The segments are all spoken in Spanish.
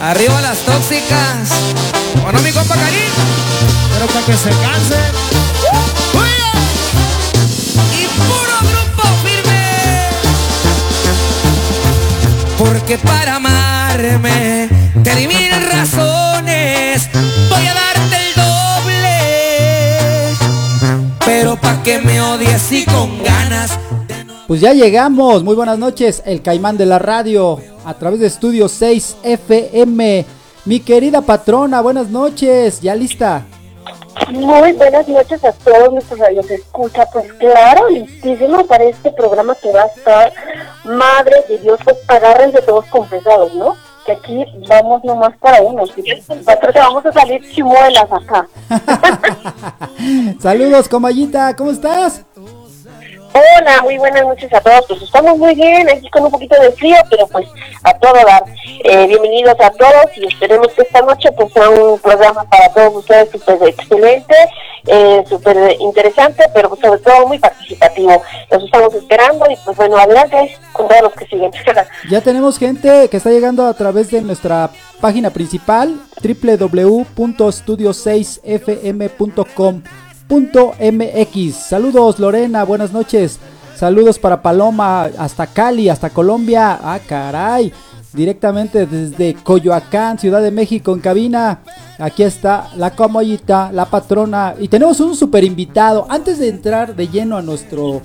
Arriba las tóxicas. Bueno, mi compa Karim. Pero para que se canse. Y puro grupo firme. Porque para amarme te di mil razones. Voy a darte el doble. Pero pa' que me odies y con ganas. Pues ya llegamos, muy buenas noches, el caimán de la radio, a través de Estudio 6 FM. Mi querida patrona, buenas noches, ¿ya lista? Muy buenas noches a todos nuestros radios escucha, pues claro, listísimo para este programa que va a estar Madre de Dios, pues agárrense todos confesados, ¿no? Que aquí vamos nomás para uno, ¿sí? Nosotros vamos a salir chimuelas acá. Saludos, comayita, ¿cómo estás? Hola, muy buenas noches a todos. Pues estamos muy bien, aquí con un poquito de frío, pero pues a todo dar. Eh, bienvenidos a todos y esperemos que esta noche pues sea un programa para todos ustedes súper excelente, eh, súper interesante, pero pues, sobre todo muy participativo. Los estamos esperando y pues bueno, adelante con todos los que siguen. Ya tenemos gente que está llegando a través de nuestra página principal www.studio6fm.com MX. Saludos Lorena, buenas noches. Saludos para Paloma hasta Cali, hasta Colombia. Ah, caray. Directamente desde Coyoacán, Ciudad de México, en cabina. Aquí está la comoyita, la patrona. Y tenemos un super invitado. Antes de entrar de lleno a nuestro,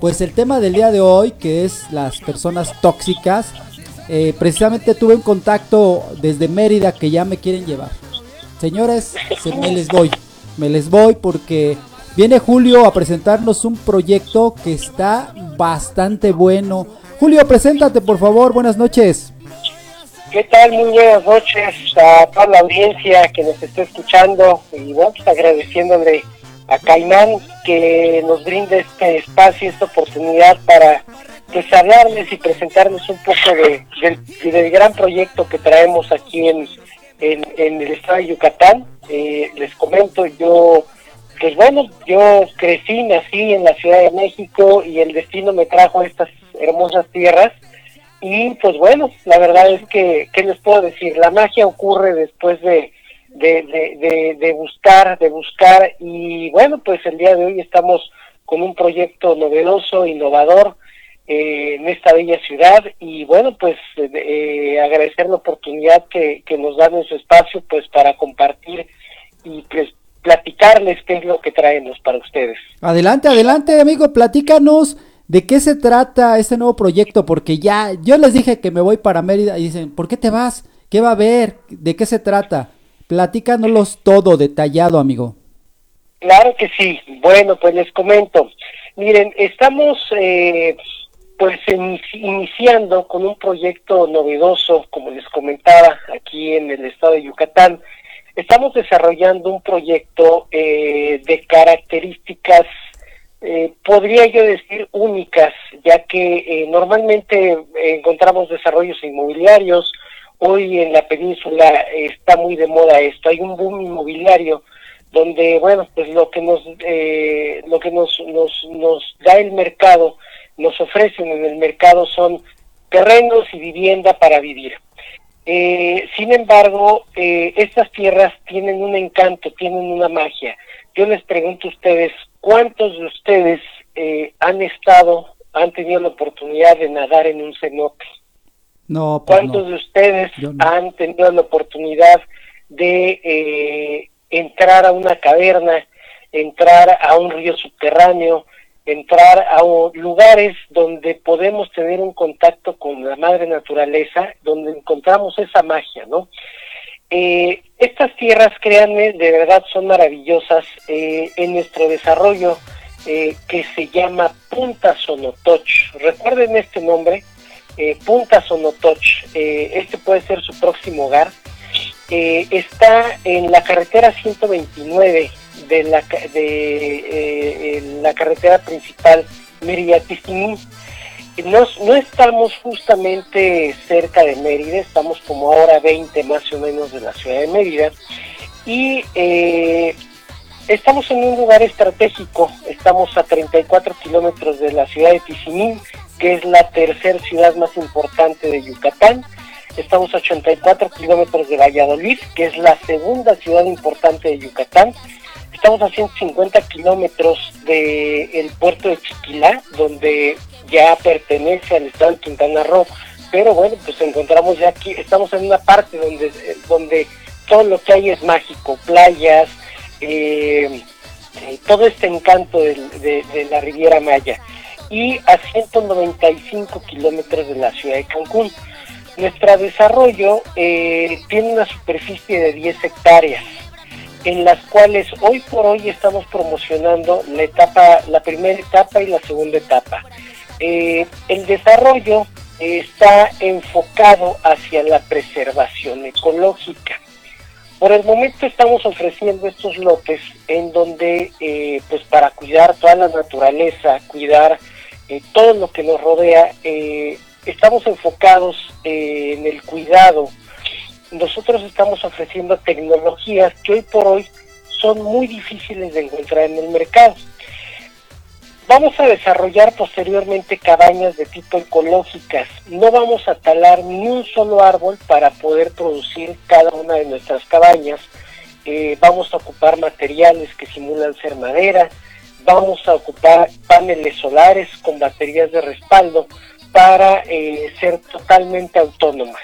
pues el tema del día de hoy, que es las personas tóxicas. Eh, precisamente tuve un contacto desde Mérida que ya me quieren llevar. Señores, se me les voy me les voy porque viene Julio a presentarnos un proyecto que está bastante bueno. Julio, preséntate por favor, buenas noches. ¿Qué tal? Muy buenas noches a toda la audiencia que nos está escuchando y bueno, pues agradeciéndole a Caimán que nos brinde este espacio, esta oportunidad para pues hablarles y presentarles un poco de, del gran proyecto que traemos aquí en, en, el estado de Yucatán. Eh, les comento, yo, pues bueno, yo crecí, nací en la Ciudad de México y el destino me trajo a estas hermosas tierras. Y pues bueno, la verdad es que, ¿qué les puedo decir? La magia ocurre después de, de, de, buscar, de buscar. Y bueno, pues el día de hoy estamos con un proyecto novedoso, innovador, eh, en esta bella ciudad y bueno pues eh, agradecer la oportunidad que, nos dan en su espacio pues para compartir y pues platicarles qué es lo que traemos para ustedes. Adelante, adelante amigo, platícanos de qué se trata este nuevo proyecto porque ya yo les dije que me voy para Mérida y dicen, ¿por qué te vas? ¿Qué va a haber? ¿De qué se trata? Platícanos todo detallado, amigo. Claro que sí. Bueno, pues les comento. Miren, estamos eh, pues iniciando con un proyecto novedoso, como les comentaba, aquí en el estado de Yucatán. Estamos desarrollando un proyecto eh, de características, eh, podría yo decir, únicas, ya que eh, normalmente encontramos desarrollos inmobiliarios. Hoy en la península está muy de moda esto. Hay un boom inmobiliario donde, bueno, pues lo que nos, lo que nos, nos, nos da el mercado nos ofrecen en el mercado son terrenos y vivienda para vivir. Eh, sin embargo, eh, estas tierras tienen un encanto, tienen una magia. Yo les pregunto a ustedes, ¿cuántos de ustedes eh, han estado, han tenido la oportunidad de nadar en un cenote? No, pues ¿Cuántos de ustedes han tenido la oportunidad de entrar a una caverna, entrar a un río subterráneo, entrar a lugares donde podemos tener un contacto con la madre naturaleza, donde encontramos esa magia, ¿no? Eh, estas tierras, créanme, de verdad son maravillosas eh, en nuestro desarrollo eh, que se llama Punta Sonotoch. Recuerden este nombre, Punta Sonotoch. este puede ser su próximo hogar. está en la carretera 129 de la, de, eh, la carretera principal mérida No, no estamos justamente cerca de Mérida, estamos como ahora 20 más o menos de la ciudad de Mérida y eh, estamos en un lugar estratégico, estamos a 34 kilómetros de la ciudad de Tizimín, que es la tercera ciudad más importante de Yucatán. Estamos a 84 kilómetros de Valladolid, que es la segunda ciudad importante de Yucatán. Estamos a 150 kilómetros del puerto de Chiquilá, donde ya pertenece al estado de Quintana Roo. Pero bueno, pues encontramos ya aquí, estamos en una parte donde, donde todo lo que hay es mágico, playas, eh, eh, todo este encanto de, la Riviera Maya y a 195 kilómetros de la ciudad de Cancún. Nuestro desarrollo eh, tiene una superficie de 10 hectáreas, en las cuales hoy por hoy estamos promocionando la etapa, la primera etapa y la segunda etapa. Eh, el desarrollo está enfocado hacia la preservación ecológica. Por el momento estamos ofreciendo estos lotes en donde, eh, pues para cuidar toda la naturaleza, cuidar eh, todo lo que nos rodea, eh, estamos enfocados en el cuidado. Nosotros estamos ofreciendo tecnologías que hoy por hoy son muy difíciles de encontrar en el mercado. Vamos a desarrollar posteriormente cabañas de tipo ecológicas. No vamos a talar ni un solo árbol para poder producir cada una de nuestras cabañas. Eh, vamos a ocupar materiales que simulan ser madera. Vamos a ocupar paneles solares con baterías de respaldo para eh, ser totalmente autónomas.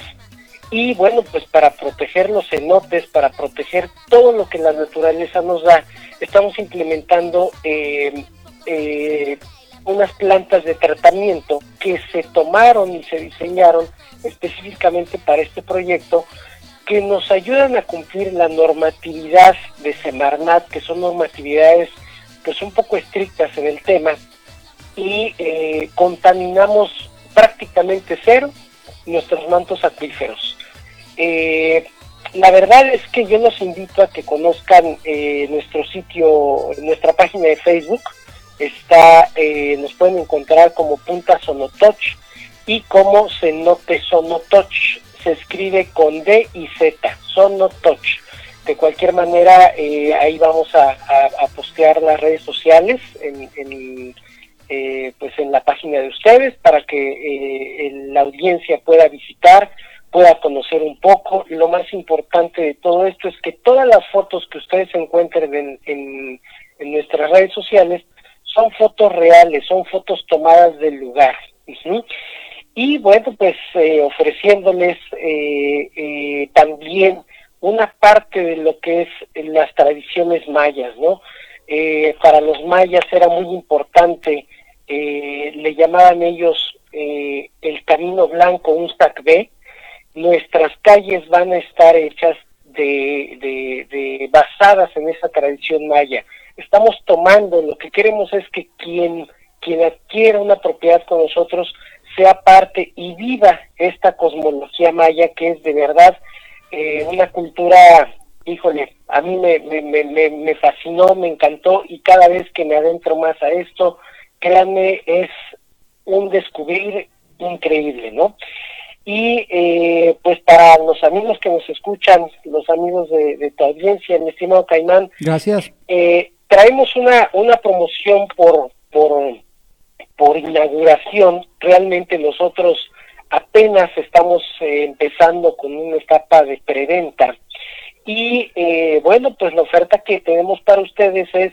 Y bueno, pues para proteger los cenotes, para proteger todo lo que la naturaleza nos da, estamos implementando eh, eh, unas plantas de tratamiento que se tomaron y se diseñaron específicamente para este proyecto que nos ayudan a cumplir la normatividad de Semarnat, que son normatividades pues un poco estrictas en el tema, y eh, contaminamos prácticamente cero nuestros mantos acuíferos. Eh, la verdad es que yo los invito a que conozcan eh, nuestro sitio, nuestra página de Facebook, está, eh, nos pueden encontrar como Punta Sonotoch y como Cenote Sonotoch. Se escribe con D y Z, Sonotoch. De cualquier manera, eh, ahí vamos a, postear las redes sociales en, eh, pues en la página de ustedes para que la audiencia pueda visitar, pueda conocer un poco. Lo más importante de todo esto es que todas las fotos que ustedes encuentren en, en nuestras redes sociales son fotos reales, son fotos tomadas del lugar. Y bueno, pues eh, ofreciéndoles eh, eh, también una parte de lo que es las tradiciones mayas, ¿no? para los mayas era muy importante, le llamaban ellos el Camino Blanco, un B. Nuestras calles van a estar hechas de, de, basadas en esa tradición maya estamos tomando, lo que queremos es que quien, quien adquiera una propiedad con nosotros sea parte y viva esta cosmología maya que es de verdad eh, una cultura, híjole, a mí me, me, me, me fascinó, me encantó y cada vez que me adentro más a esto, créanme, es un descubrir increíble, ¿no? Y eh, pues para los amigos que nos escuchan, los amigos de, de tu audiencia, mi estimado Caimán. Gracias. Eh, traemos una, una promoción por, por, por inauguración. Realmente nosotros apenas estamos eh, empezando con una etapa de preventa. Y eh, bueno, pues la oferta que tenemos para ustedes es,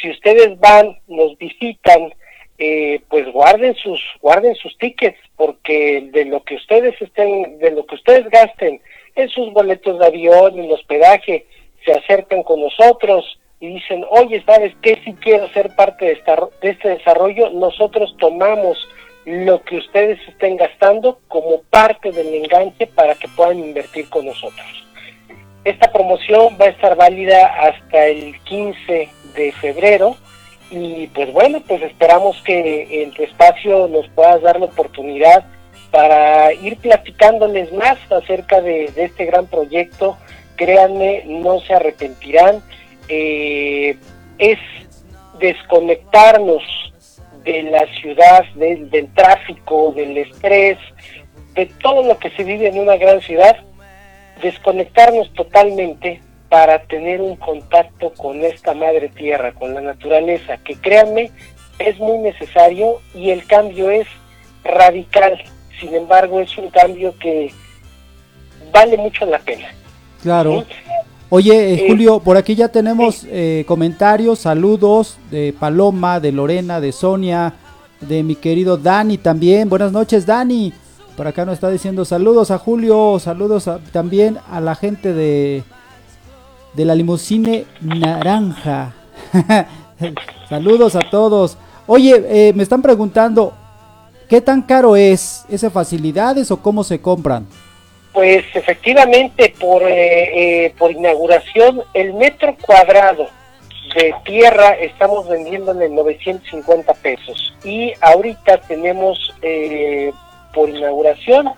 si ustedes van, nos visitan, eh, pues guarden sus guarden sus tickets porque de lo que ustedes estén de lo que ustedes gasten en sus boletos de avión en el hospedaje se acercan con nosotros y dicen, oye, ¿sabes qué? Si quiero ser parte de, esta, de este desarrollo, nosotros tomamos lo que ustedes estén gastando como parte del enganche para que puedan invertir con nosotros. Esta promoción va a estar válida hasta el 15 de febrero y pues bueno, pues esperamos que en tu espacio nos puedas dar la oportunidad para ir platicándoles más acerca de, este gran proyecto. Créanme, no se arrepentirán eh, es desconectarnos de la ciudad, del tráfico, del estrés, de todo lo que se vive en una gran ciudad, desconectarnos totalmente para tener un contacto con esta madre tierra, con la naturaleza, que créanme, es muy necesario y el cambio es radical, sin embargo es un cambio que vale mucho la pena. Claro. Oye, eh, Julio, por aquí ya tenemos eh, comentarios, saludos de Paloma, de Lorena, de Sonia, de mi querido Dani también. Buenas noches, Dani. Por acá nos está diciendo saludos a Julio, saludos también a la gente de, de la limusine naranja. saludos a todos. Oye, eh, me están preguntando, ¿qué tan caro es? ¿Ese facilidades o cómo se compran? Pues efectivamente, por, eh, eh, por inauguración, el metro cuadrado de tierra estamos vendiendo en 950 pesos y ahorita tenemos eh, por inauguración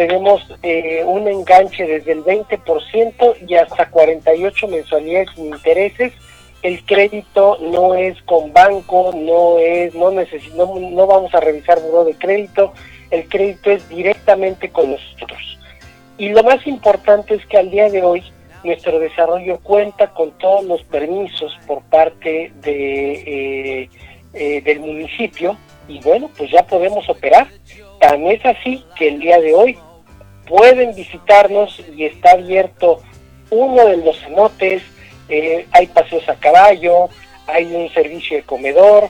tenemos eh, un enganche desde el 20% y hasta 48 mensualidades sin intereses. El crédito no es con banco, no es no, no, no vamos a revisar buro de crédito, el crédito es directamente con nosotros. Y lo más importante es que al día de hoy nuestro desarrollo cuenta con todos los permisos por parte de, eh, eh, del municipio y bueno, pues ya podemos operar. Tan es así que el día de hoy pueden visitarnos y está abierto uno de los cenotes, eh, hay paseos a caballo, hay un servicio de comedor,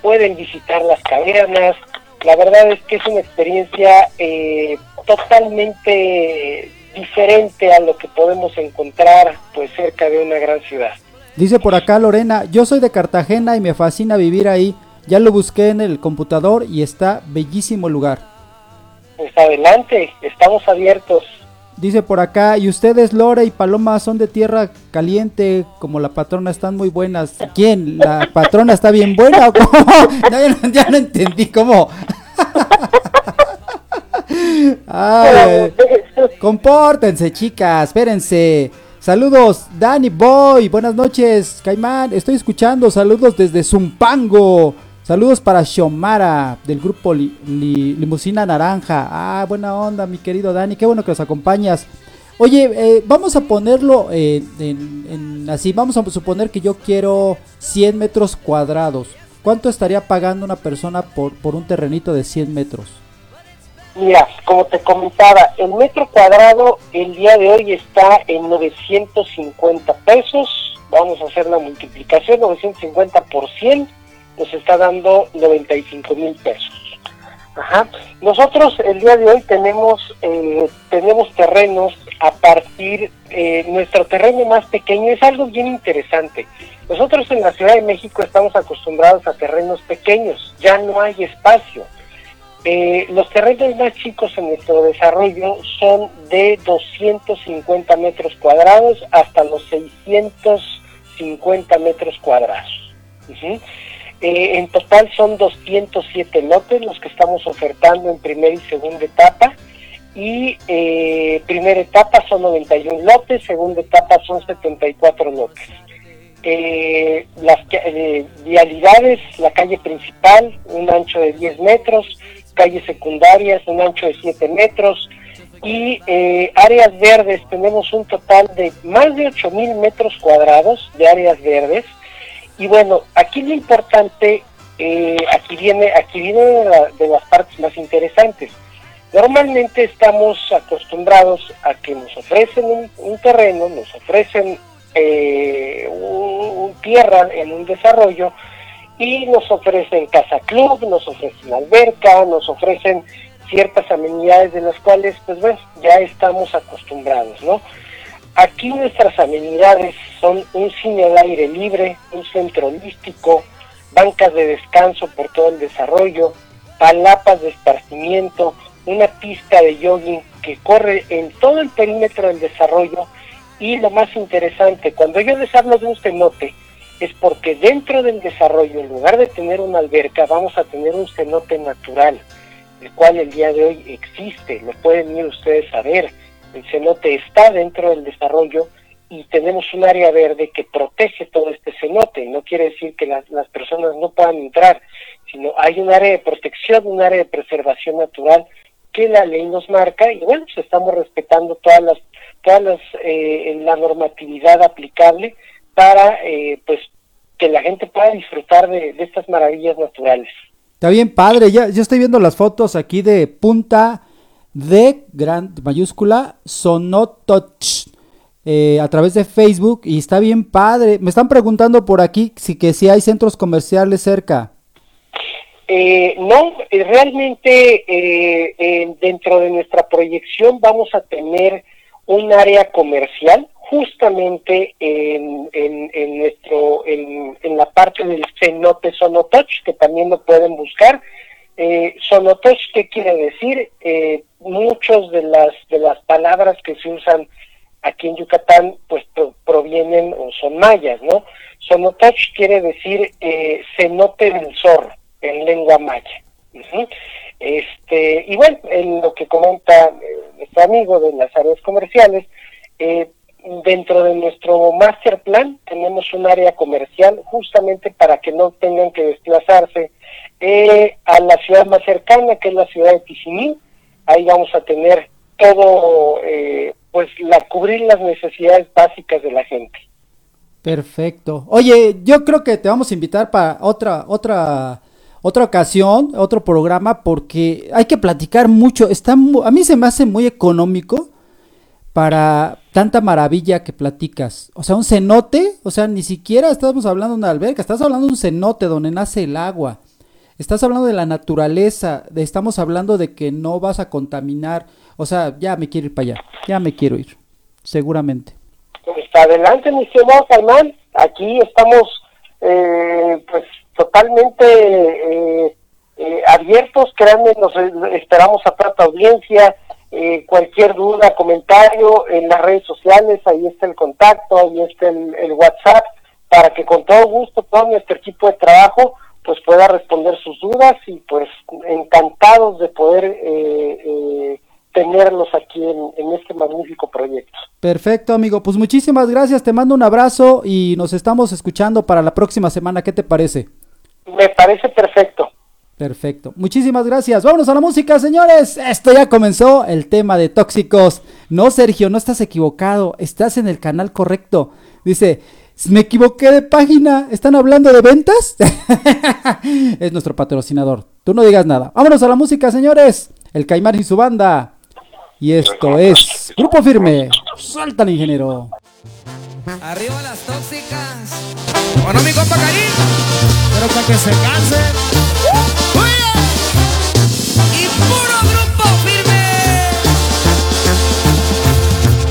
pueden visitar las cavernas. La verdad es que es una experiencia totalmente diferente a lo que podemos encontrar pues cerca de una gran ciudad. Dice por acá Lorena, yo soy de Cartagena y me fascina vivir ahí. Ya lo busqué en el computador y está bellísimo lugar. Pues adelante, estamos abiertos. Dice por acá, y ustedes Lore y Paloma son de tierra caliente, como la patrona están muy buenas. ¿Quién? ¿La patrona está bien buena o cómo? ya no entendí cómo. Ay, compórtense, chicas, espérense. Saludos, Danny Boy. Buenas noches, Caimán. Estoy escuchando. Saludos desde Zumpango. Saludos para Xiomara del grupo Limusina Naranja. Ah, buena onda, mi querido Dani. Qué bueno que nos acompañas. Oye, eh, vamos a ponerlo en, así. Vamos a suponer que yo quiero 100 metros cuadrados. ¿Cuánto estaría pagando una persona por, por un terrenito de 100 metros? Mira, como te comentaba, el metro cuadrado el día de hoy está en 950 pesos. Vamos a hacer la multiplicación, 950 por 100 nos está dando 95 mil pesos. Ajá. Nosotros el día de hoy tenemos eh, tenemos terrenos a partir eh, nuestro terreno más pequeño es algo bien interesante. Nosotros en la Ciudad de México estamos acostumbrados a terrenos pequeños, ya no hay espacio. Eh, los terrenos más chicos en nuestro desarrollo son de 250 metros cuadrados hasta los 650 metros cuadrados. Eh, en total son 207 lotes los que estamos ofertando en primera y segunda etapa. Y eh, primera etapa son 91 lotes, segunda etapa son 74 lotes. las vialidades, la calle principal, un ancho de 10 metros, calles secundarias, un ancho de 7 metros y eh, áreas verdes, tenemos un total de más de 8 mil metros cuadrados de áreas verdes. Y bueno, aquí lo importante, eh, aquí viene, aquí viene de, las partes más interesantes. Normalmente estamos acostumbrados a que nos ofrecen un, terreno, nos ofrecen eh, un, tierra en un desarrollo, y nos ofrecen casa club, nos ofrecen alberca, nos ofrecen ciertas amenidades de las cuales pues bueno, ya estamos acostumbrados, ¿no? Aquí nuestras amenidades son un cine al aire libre, un centro holístico, bancas de descanso por todo el desarrollo, palapas de esparcimiento, una pista de jogging que corre en todo el perímetro del desarrollo y lo más interesante, cuando yo les hablo de un cenote, es porque dentro del desarrollo, en lugar de tener una alberca, vamos a tener un cenote natural, el cual el día de hoy existe, lo pueden ir ustedes a ver. El cenote está dentro del desarrollo y tenemos un área verde que protege todo este cenote. No quiere decir que las, personas no puedan entrar, sino hay un área de protección, un área de preservación natural que la ley nos marca y bueno, pues estamos respetando todas las, todas las, eh, la normatividad aplicable para eh, pues que la gente pueda disfrutar de, estas maravillas naturales. Está bien padre, ya, yo estoy viendo las fotos aquí de punta de gran mayúscula Sonotoch eh, a través de Facebook y está bien padre. Me están preguntando por aquí si que si hay centros comerciales cerca. Eh, no, eh, realmente eh, dentro de nuestra proyección vamos a tener un área comercial justamente en, en, nuestro en, en, la parte del cenote Sonotoch que también lo pueden buscar eh, Sonotoch qué quiere decir eh, muchos de las de las palabras que se usan aquí en Yucatán pues provienen o son mayas no Sonotoch quiere decir eh, cenote del zorro en lengua maya. Este y bueno en lo que comenta eh, nuestro amigo de las áreas comerciales eh, dentro de nuestro master plan tenemos un área comercial justamente para que no tengan que desplazarse eh, a la ciudad más cercana, que es la ciudad de Tizimín. Ahí vamos a tener todo, eh, pues, la cubrir las necesidades básicas de la gente. Perfecto. Oye, yo creo que te vamos a invitar para otra, otra, otra ocasión, otro programa, porque hay que platicar mucho. Está, a mí se me hace muy económico para tanta maravilla que platicas. O sea, un cenote, o sea, ni siquiera estamos hablando de una alberca, estás hablando de un cenote donde nace el agua. Estás hablando de la naturaleza, estamos hablando de que no vas a contaminar. O sea, ya me quiero ir para allá, ya me quiero ir, seguramente. Pues adelante, mi estimado Germán, aquí estamos eh, pues totalmente eh, eh, abiertos, créanme, nos esperamos a tanta audiencia, eh, cualquier duda, comentario en las redes sociales, ahí está el contacto, ahí está el, WhatsApp, para que con todo gusto todo nuestro equipo de trabajo pues pueda responder sus dudas y pues encantados de poder eh, eh, tenerlos aquí en, en, este magnífico proyecto. Perfecto, amigo. Pues muchísimas gracias. Te mando un abrazo y nos estamos escuchando para la próxima semana. ¿Qué te parece? Me parece perfecto. Perfecto. Muchísimas gracias. Vámonos a la música, señores. Esto ya comenzó el tema de tóxicos. No, Sergio, no estás equivocado. Estás en el canal correcto. Dice, me equivoqué de página. ¿Están hablando de ventas? es nuestro patrocinador. Tú no digas nada. Vámonos a la música, señores. El Caimán y su banda. Y esto es Grupo Firme. Suelta el ingeniero. Arriba las tóxicas. Bueno, mi compa Pero para que se canse. Y puro grupo firme.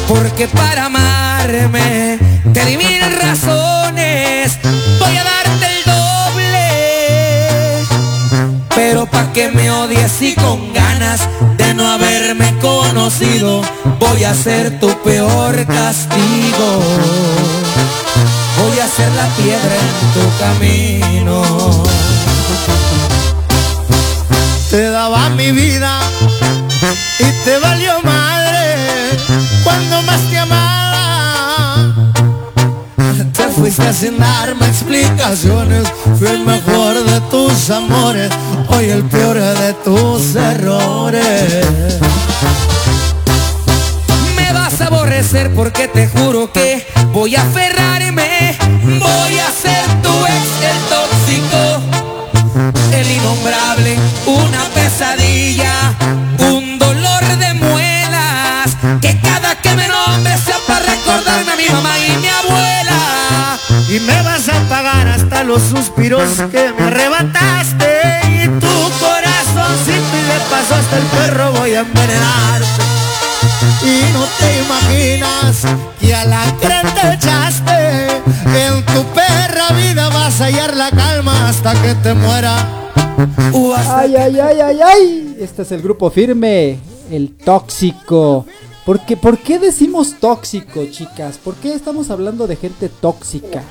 Porque para amarme te di mil razones. Voy a darte Pero pa' que me odies y con ganas de no haberme conocido, voy a ser tu peor castigo. Voy a ser la piedra en tu camino te daba mi vida y te valió madre Sin darme explicaciones, fui el mejor de tus amores, hoy el peor de tus errores. Me vas a aborrecer porque te juro que voy a aferrarme, voy a ser tu ex el tóxico el innombrable, una pesadilla, un dolor de muelas, que cada que me nombre sea para recordarme a mi mamá. Y me vas a pagar hasta los suspiros que me arrebataste y tu corazón si de paso hasta el perro voy a envenenarte. Y no te imaginas que a la te echaste En tu perra vida vas a hallar la calma hasta que te muera Ay, ay, ay, ay, ay. Este es el grupo firme, el tóxico. ¿Por qué, ¿Por qué decimos tóxico, chicas? ¿Por qué estamos hablando de gente tóxica?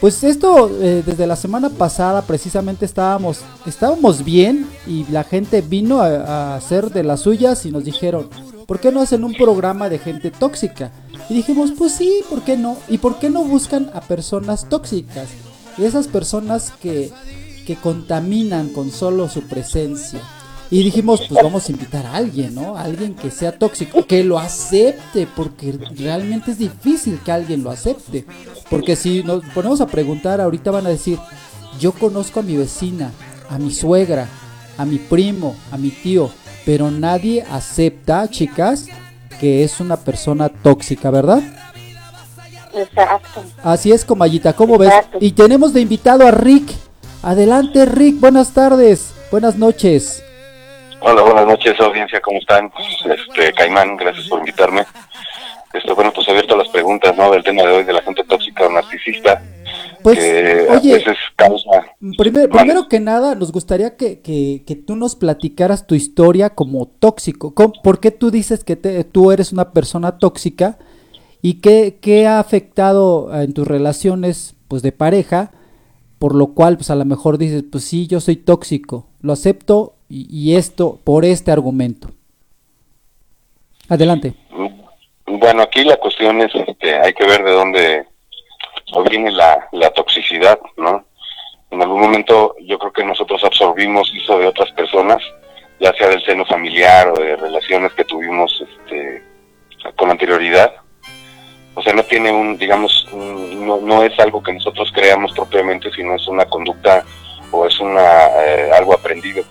Pues esto, eh, desde la semana pasada precisamente estábamos, estábamos bien y la gente vino a, a, hacer de las suyas y nos dijeron, ¿por qué no hacen un programa de gente tóxica? Y dijimos, pues sí, ¿por qué no? ¿Y por qué no buscan a personas tóxicas? Y esas personas que que contaminan con solo su presencia. Y dijimos, pues vamos a invitar a alguien, ¿no? alguien que sea tóxico, que lo acepte, porque realmente es difícil que alguien lo acepte. Porque si nos ponemos a preguntar, ahorita van a decir, yo conozco a mi vecina, a mi suegra, a mi primo, a mi tío, pero nadie acepta, chicas, que es una persona tóxica, ¿verdad? Exacto. Así es, Comayita, ¿cómo ves? Y tenemos de invitado a Rick. Adelante, Rick, buenas tardes, buenas noches. Hola, buenas noches, audiencia, ¿cómo están? Este, Caimán, gracias por invitarme. Este, bueno, pues abierto a las preguntas, ¿no? Del tema de hoy de la gente tóxica o narcisista, Pues, que a oye, veces causa... primer- Vale. primero que nada, nos gustaría que, que- que tú nos platicaras tu historia como tóxico. ¿Cómo- ¿Por qué tú dices que te- tú eres una persona tóxica? ¿Y qué, qué ha afectado en tus relaciones pues, de pareja? Por lo cual, pues a lo mejor dices, pues sí, yo soy tóxico, lo acepto y, esto por este argumento. Adelante. Bueno, aquí la cuestión es que hay que ver de dónde viene la, la toxicidad, ¿no? En algún momento yo creo que nosotros absorbimos eso de otras personas, ya sea del seno familiar o de relaciones que tuvimos este, con anterioridad. O sea, no tiene un, digamos, un- no, no es algo que nosotros creamos propiamente, sino es una conducta o es una eh, algo aprendido.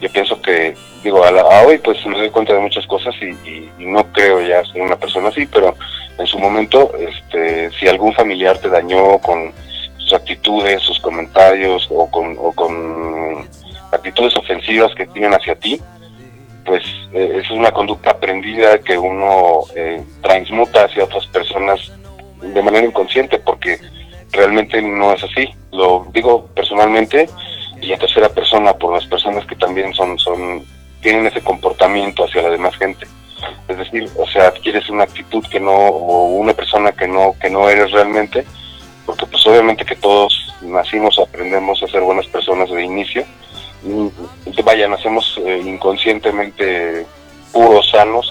Yo pienso que, digo, a, la- a hoy pues me doy cuenta de muchas cosas y, no creo ya ser una persona así, pero en su momento, este, si algún familiar te dañó con sus actitudes, sus comentarios o con, o con actitudes ofensivas que tienen hacia ti, pues eh, es una conducta aprendida que uno eh, transmuta hacia otras personas de manera inconsciente porque realmente no es así. Lo digo personalmente y en tercera persona por las personas que también son, son tienen ese comportamiento hacia la demás gente. Es decir, o sea, adquieres una actitud que no, o una persona que no, que no eres realmente, porque pues obviamente que todos nacimos aprendemos a ser buenas personas de inicio, y vaya, nacemos eh, inconscientemente puros, sanos,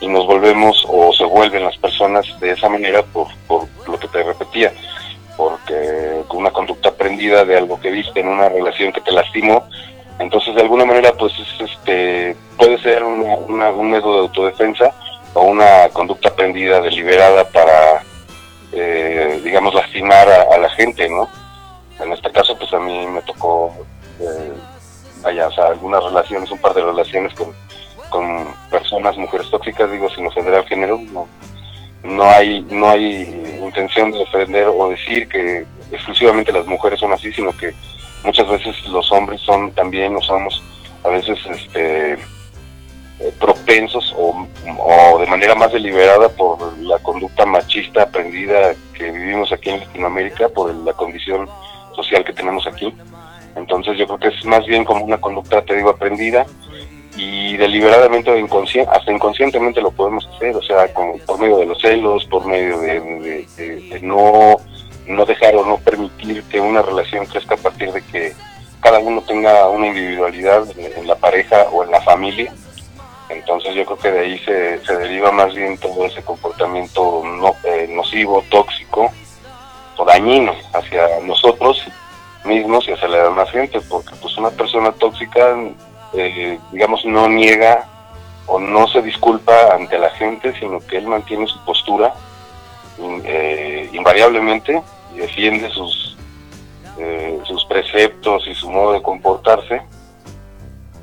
y nos volvemos o se vuelven las personas de esa manera por, por lo que te repetía, porque con una conducta aprendida de algo que viste en una relación que te lastimó, entonces de alguna manera pues es, este puede ser una- un método de autodefensa o una conducta aprendida deliberada para eh, digamos lastimar a, la gente, ¿no? En este caso pues a mí me tocó eh, vaya, algunas relaciones, un par de relaciones con, con personas, mujeres tóxicas, digo, sin ofender al género, no, no hay, no hay intención de ofender o decir que exclusivamente las mujeres son así, sino que muchas veces los hombres son también, o somos a veces este eh, propensos o, de manera más deliberada por la conducta machista aprendida que vivimos aquí en Latinoamérica, por la condición social que tenemos aquí. Entonces yo creo que es más bien como una conducta, te digo, aprendida y deliberadamente o inconscien- hasta inconscientemente lo podemos hacer, o sea, con- por medio de los celos, por medio de no, no dejar o no permitir que una relación crezca a partir de que cada uno tenga una individualidad en, la pareja o en la familia. Entonces yo creo que de ahí se, se deriva más bien todo ese comportamiento no, eh, nocivo, tóxico o dañino hacia nosotros mismos y hacia la demás gente, porque pues una persona tóxica, eh, digamos, no niega o no se disculpa ante la gente, sino que él mantiene su postura eh, invariablemente defiende sus, eh, sus preceptos y su modo de comportarse,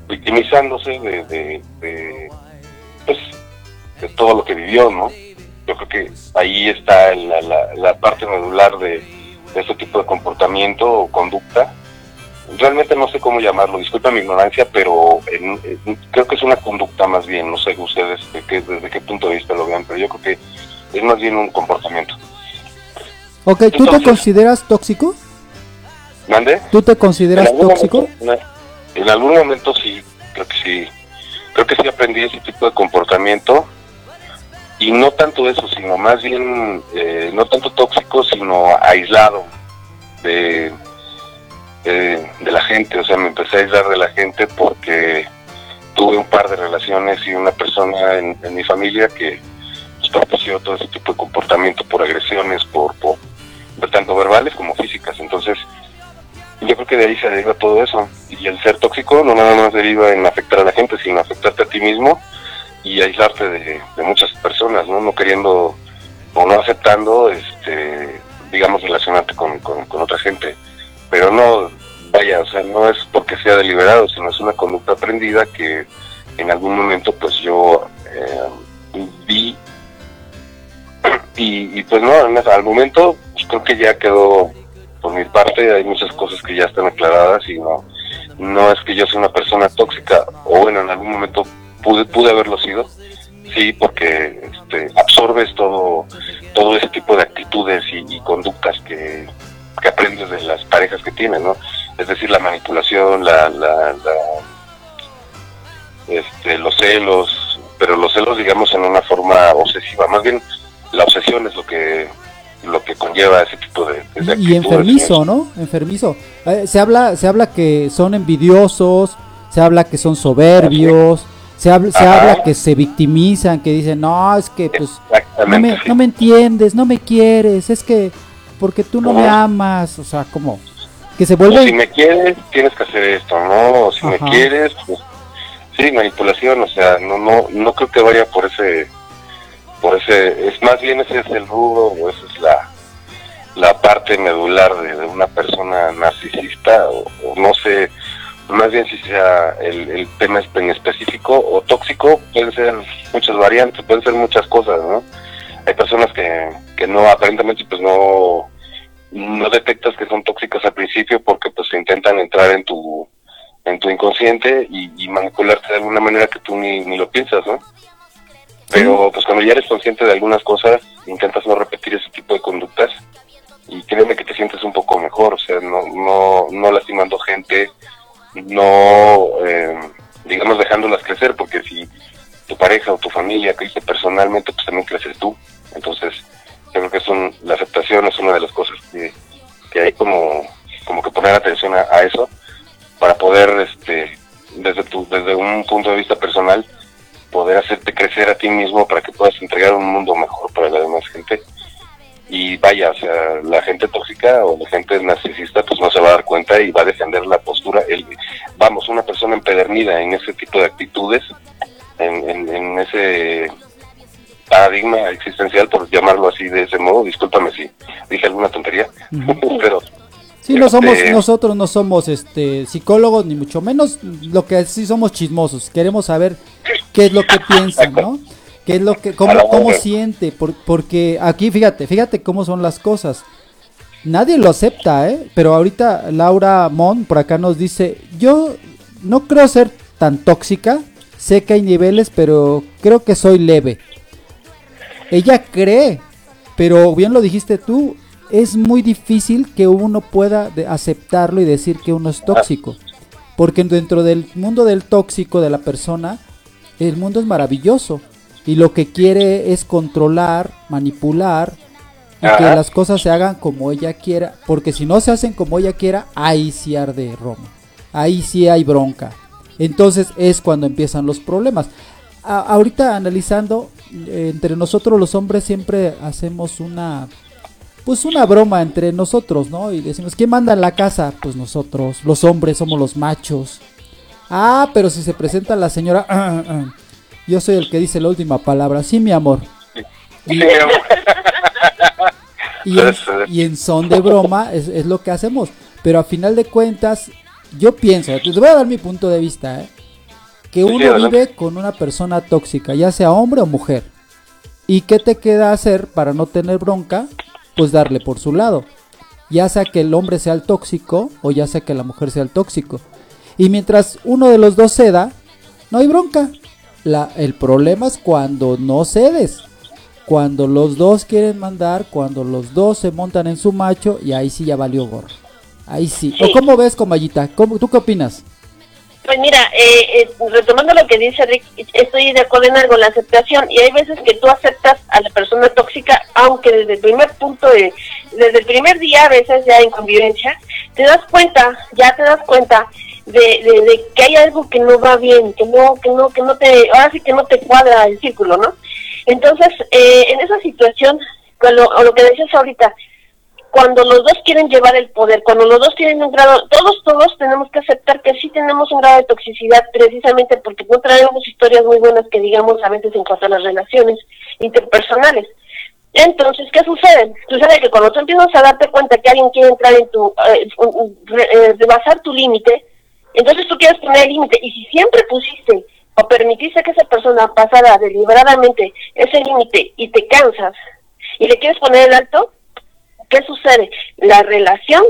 victimizándose de, de, pues, de todo lo que vivió, ¿no? Yo creo que ahí está la, la, parte medular de, de este tipo de comportamiento o conducta. Realmente no sé cómo llamarlo, disculpa mi ignorancia, pero en- creo que es una conducta más bien, no sé ustedes de qué- desde qué punto de vista lo vean, pero yo creo que es más bien un comportamiento. Ok, ¿tú te consideras tóxico? ¿Mande? ¿Tú te consideras algún tóxico? momento- en algún momento sí, creo que sí. Creo que sí aprendí ese tipo de comportamiento. Y no tanto eso, sino más bien, eh, no tanto tóxico, sino aislado de, de, de la gente. O sea, me empecé a aislar de la gente porque tuve un par de relaciones y una persona en, en mi familia que todo ese tipo de comportamiento por agresiones, por, tanto verbales como físicas. Entonces, yo creo que de ahí se deriva todo eso. Y el ser tóxico no nada más deriva en afectar a la gente, sino afectarte a ti mismo y aislarte de, muchas personas, ¿no? No queriendo o no aceptando, este, digamos, relacionarte con, con, con otra gente. Pero no, vaya, o sea, no es porque sea deliberado, sino es una conducta aprendida que en algún momento pues yo eh, vi y, pues no, al momento pues, creo que ya quedó por mi parte, hay muchas cosas que ya están aclaradas y no, no es que yo sea una persona tóxica, o bueno, en algún momento pude, pude haberlo sido, sí, porque este, absorbes todo, todo ese tipo de actitudes y, conductas que, que, aprendes de las parejas que tienes, ¿no? Es decir, la manipulación, la, la, este, los celos, pero los celos, digamos, en una forma obsesiva, más bien la obsesión es lo que lo que conlleva ese tipo de, y enfermizo no enfermizo. Eh, se habla se habla que son envidiosos se habla que son soberbios se habla se habla que se victimizan que dicen no es que pues no me, no me entiendes no me quieres es que porque tú no me amas o sea como que se vuelve si me quieres tienes que hacer esto no si me quieres pues sí manipulación o sea no no no creo que vaya por ese por ese, es más bien ese es el rubro o esa es la, la parte medular de, una persona narcisista o, no sé, más bien si sea el, el, tema en específico o tóxico, pueden ser muchas variantes, pueden ser muchas cosas, ¿no? Hay personas que, que no, aparentemente pues no, no detectas que son tóxicas al principio porque pues intentan entrar en tu en tu inconsciente y, y manipularte de alguna manera que tú ni, ni lo piensas, ¿no? Pero pues cuando ya eres consciente de algunas cosas, intentas no repetir ese tipo de conductas y créeme que te sientes un poco mejor, o sea, no, no, no lastimando gente, no, eh, digamos, dejándolas crecer, porque si tu pareja o tu familia crece personalmente, pues también creces tú. Entonces, yo creo que son, la aceptación es una de las cosas que, que hay como, como que poner atención a, a eso para poder, este, desde, tu, desde un punto de vista personal, poder hacerte crecer a ti mismo para que puedas entregar un mundo mejor para la demás gente. Y vaya, o sea, la gente tóxica o la gente narcisista pues no se va a dar cuenta y va a defender la postura. El, vamos, una persona empedernida en ese tipo de actitudes, en, en, ese paradigma existencial, por llamarlo así de ese modo, discúlpame si dije alguna tontería, pero Sí, no somos, este, nosotros no somos este psicólogos ni mucho menos, lo que sí somos chismosos, queremos saber qué es lo que piensan, ¿no? ¿Qué es lo que, cómo, cómo siente? porque aquí, fíjate, fíjate cómo son las cosas. Nadie lo acepta, ¿eh? Pero ahorita Laura Mon por acá nos dice, yo no creo ser tan tóxica, sé que hay niveles, pero creo que soy leve. Ella cree, pero bien lo dijiste tú, es muy difícil que uno pueda aceptarlo y decir que uno es tóxico. Porque dentro del mundo del tóxico de la persona, el mundo es maravilloso. Y lo que quiere es controlar, manipular y que las cosas se hagan como ella quiera. Porque si no se hacen como ella quiera, ahí sí arde Roma. Ahí sí hay bronca. Entonces es cuando empiezan los problemas. ahorita analizando, eh, entre nosotros los hombres siempre hacemos una pues una broma entre nosotros, ¿no? Y decimos, ¿quién manda en la casa? Pues nosotros, los hombres somos los machos. Ah, pero si se presenta la señora, ah, ah, ah, yo soy el que dice la última palabra, sí, mi amor. Y, en, son de broma es, es, lo que hacemos. Pero a final de cuentas, yo pienso, les voy a dar mi punto de vista, ¿eh? que uno vive con una persona tóxica, ya sea hombre o mujer. ¿Y qué te queda hacer para no tener bronca? pues darle por su lado. Ya sea que el hombre sea el tóxico o ya sea que la mujer sea el tóxico. Y mientras uno de los dos ceda, no hay bronca. La, el problema es cuando no cedes. Cuando los dos quieren mandar, cuando los dos se montan en su macho y ahí sí ya valió gorro. Ahí sí. ¿O cómo ves, Comayita? ¿Cómo, ¿Tú qué opinas? Pues mira, eh, eh, retomando lo que dice Rick, estoy de acuerdo en algo, la aceptación, y hay veces que tú aceptas a la persona tóxica, aunque desde el primer punto, de, desde el primer día, a veces ya en convivencia, te das cuenta, ya te das cuenta de, de, que hay algo que no va bien, que no, que no, que no te, ahora sí que no te cuadra el círculo, ¿no? Entonces, eh, en esa situación, lo, o lo que decías ahorita, cuando los dos quieren llevar el poder, cuando los dos tienen un grado, todos, todos tenemos que aceptar que sí tenemos un grado de toxicidad precisamente porque no traemos historias muy buenas que digamos a veces en cuanto a las relaciones interpersonales. Entonces, ¿qué sucede? Sucede que cuando tú empiezas a darte cuenta que alguien quiere entrar en tu, eh, eh, rebasar tu límite, entonces tú quieres poner límite. Y si siempre pusiste o permitiste que esa persona pasara deliberadamente ese límite y te cansas y le quieres poner el alto, ¿qué sucede? La relación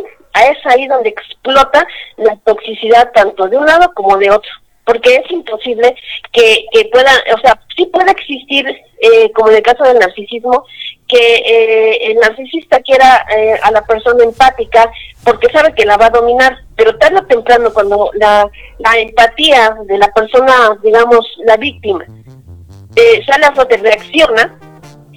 es ahí donde explota la toxicidad tanto de un lado como de otro porque es imposible que, que pueda, o sea, sí puede existir, eh, como en el caso del narcisismo, que eh, el narcisista quiera eh, a la persona empática porque sabe que la va a dominar, pero tarde o temprano cuando la, empatía de la persona, digamos, la víctima, sale a reacciona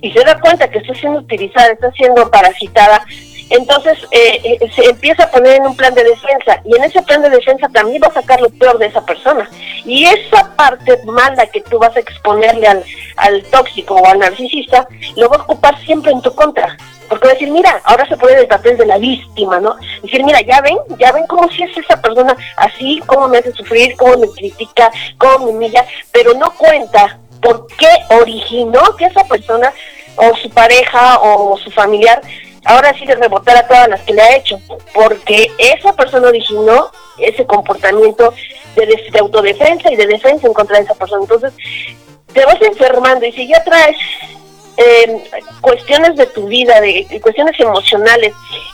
y se da cuenta que está siendo utilizada, está siendo parasitada, entonces eh, eh, se empieza a poner en un plan de defensa y en ese plan de defensa también va a sacar lo peor de esa persona. Y esa parte mala que tú vas a exponerle al, al tóxico o al narcisista, lo va a ocupar siempre en tu contra. Porque va a decir, mira, ahora se pone el papel de la víctima, ¿no? Decir, mira, ya ven, ya ven cómo si es esa persona así, cómo me hace sufrir, cómo me critica, cómo me humilla, pero no cuenta por qué originó que esa persona o su pareja o su familiar ahora sí de rebotar a todas las que le ha hecho, porque esa persona originó ese comportamiento de, autodefensa y de defensa en contra de esa persona. Entonces, te vas enfermando y si ya traes em, cuestiones de tu vida, de, cuestiones emocionales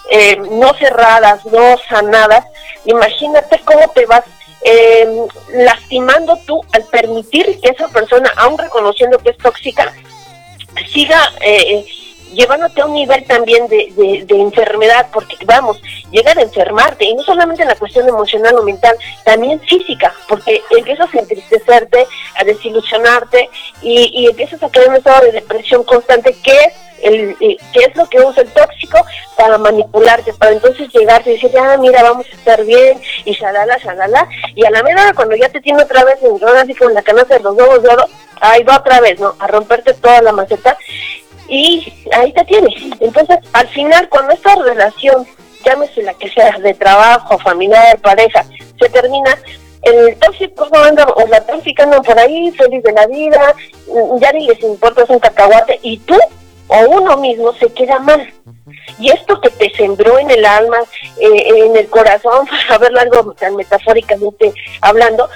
em, no cerradas, no sanadas, imagínate cómo te vas em, lastimando tú al permitir que esa persona, aún reconociendo que es tóxica, siga eh, llevándote a un nivel también de, de, enfermedad, porque vamos, llegar a enfermarte, y no solamente en la cuestión emocional o mental, también física, porque empiezas a entristecerte, a desilusionarte, y, empiezas a caer en un estado de depresión constante, que es el, eh, qué es lo que usa el tóxico para manipularte, para entonces llegarte y decir, ah, mira, vamos a estar bien, y shalala, shalala, y a la menor cuando ya te tiene otra vez en así con la canasta de los huevos de oro, ahí va otra vez, ¿no? A romperte toda la maceta, y ahí te tienes. Entonces, al final, cuando esta relación, llámese la que sea, de trabajo, familiar, pareja, se termina, el tóxico anda, o la tóxica andan por ahí, feliz de la vida, ya ni les importa, es un cacahuate, y tú o uno mismo se queda mal. Y esto que te sembró en el alma, eh, en el corazón, para verlo algo tan metafóricamente hablando,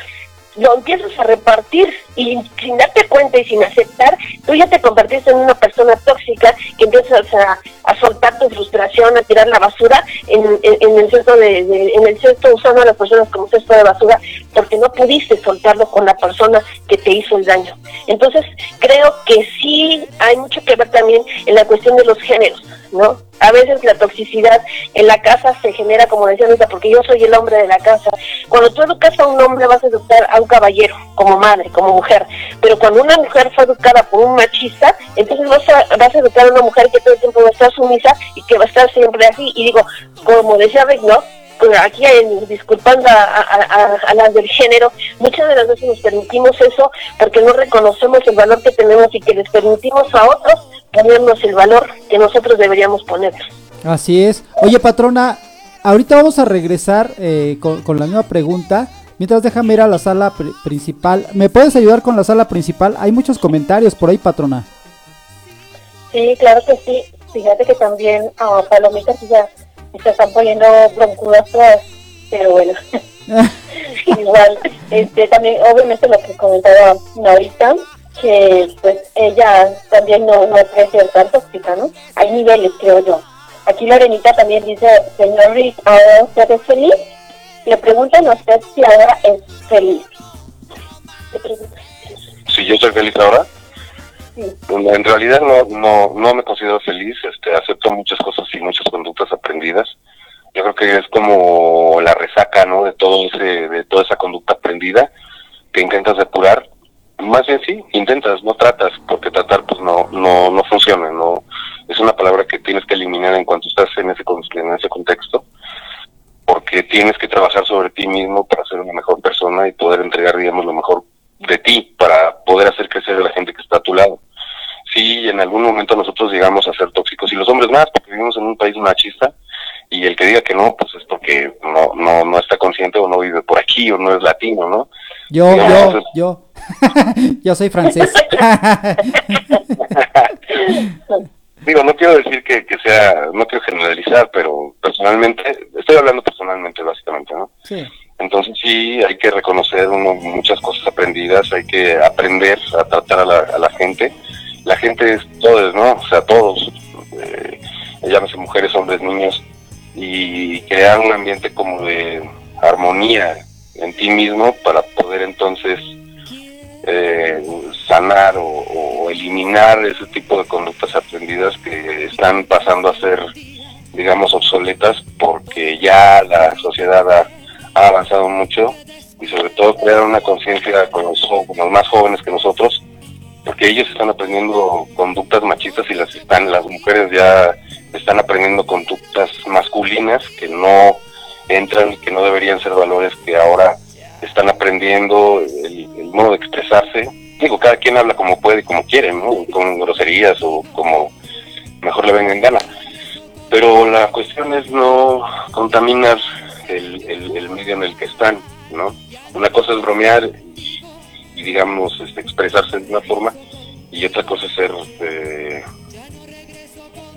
lo empiezas a repartir y sin darte cuenta y sin aceptar, tú ya te convertiste en una persona tóxica que empiezas a, soltar tu frustración, a tirar la basura en, el cesto de, en el cesto usando a las personas como cesto de basura porque no pudiste soltarlo con la persona que te hizo el daño. Entonces creo que sí hay mucho que ver también en la cuestión de los géneros, ¿no? A veces la toxicidad en la casa se genera, como decía ahorita, porque yo soy el hombre de la casa. Cuando tú educas a un hombre vas a educar a un caballero, como madre, como mujer. Pero cuando una mujer fue educada por un machista, entonces vas a, vas a educar a una mujer que todo el tiempo va a estar sumisa y que va a estar siempre así. Y digo, como decía Rick, ¿no? Pues aquí disculpando a, las del género, muchas de las veces nos permitimos eso porque no reconocemos el valor que tenemos y que les permitimos a otros ponernos el valor que nosotros deberíamos poner. Así es. Oye, patrona, ahorita vamos a regresar eh, con, la nueva pregunta. Mientras déjame ir a la sala principal. ¿Me puedes ayudar con la sala principal? Hay muchos comentarios por ahí, patrona. Sí, claro que sí. Fíjate que también a Palomitas ya se están poniendo broncudas todas, pero bueno. Igual, este, también obviamente lo que comentaba ahorita, que pues ella también no, no puede ser tan tóxica, ¿no? Hay niveles, creo yo. Aquí Lorenita también dice, señor Rick, ¿ahora usted es feliz? Le preguntan a usted si ahora es feliz. Si yo soy feliz ahora. En realidad no, no, no me considero feliz, este, acepto muchas cosas y muchas conductas aprendidas. Yo creo que es como la resaca, ¿no? De todo ese, de toda esa conducta aprendida que intentas depurar más bien sí, intentas, no tratas, porque tratar pues no, no, no funciona, no, es una palabra que tienes que eliminar en cuanto estás en ese, en ese contexto, porque tienes que trabajar sobre ti mismo para ser una mejor persona y poder entregar, digamos, lo mejor de ti para poder hacer crecer a la gente que está a tu lado. Sí, en algún momento nosotros llegamos a ser tóxicos y los hombres más, porque vivimos en un país machista y el que diga que no, pues es porque no, no, no está consciente o no vive por aquí o no es latino, ¿no? Yo, yo, yo. yo soy francés. digo, no quiero decir que, que sea, no quiero generalizar, pero personalmente, estoy hablando personalmente básicamente, ¿no? Sí. Entonces sí, hay que reconocer uno, muchas cosas aprendidas, hay que aprender a tratar a la, a la gente. La gente es todos, ¿no? O sea, todos, eh, llámese mujeres, hombres, niños, y crear un ambiente como de armonía en ti mismo para poder entonces eh, sanar o, o eliminar ese tipo de conductas aprendidas que están pasando a ser, digamos, obsoletas porque ya la sociedad ha, ha avanzado mucho y sobre todo crear una conciencia con los, con los más jóvenes que nosotros porque ellos están aprendiendo conductas machistas y las están las mujeres ya están aprendiendo conductas masculinas que no entran que no deberían ser valores que ahora están aprendiendo el, el modo de expresarse digo cada quien habla como puede y como quiere ¿no? con groserías o como mejor le venga en gana pero la cuestión es no contaminar el, el, medio en el que están no una cosa es bromear y, digamos este, expresarse de una forma y otra cosa es ser eh,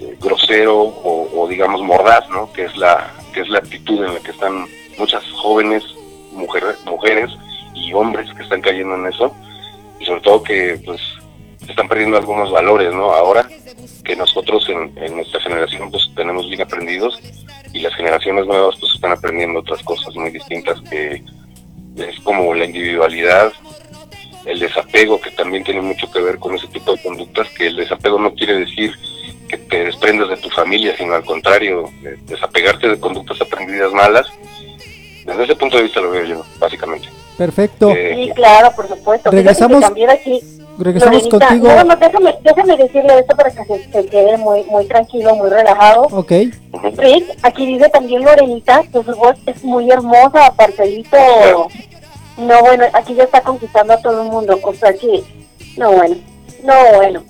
eh, grosero o, o, digamos mordaz no que es la que es la actitud en la que están muchas jóvenes mujeres mujeres y hombres que están cayendo en eso. Y sobre todo que pues se están perdiendo algunos valores no ahora que nosotros en, en nuestra generación pues tenemos bien aprendidos y las generaciones nuevas pues están aprendiendo otras cosas muy distintas que es como la individualidad el desapego que también tiene mucho que ver con ese tipo de conductas que el desapego no quiere decir que te desprendas de tu familia sino al contrario desapegarte de conductas aprendidas malas. Desde ese punto de vista lo veo yo básicamente. Perfecto. Eh, sí claro por supuesto. Regresamos. también aquí regresamos Lorenita, contigo no, no, déjame, déjame decirle esto para que se, se quede muy muy tranquilo muy relajado ok Rick, aquí dice también Lorenita que su voz es muy hermosa apartadito no bueno aquí ya está conquistando a todo el mundo o sea que no bueno no bueno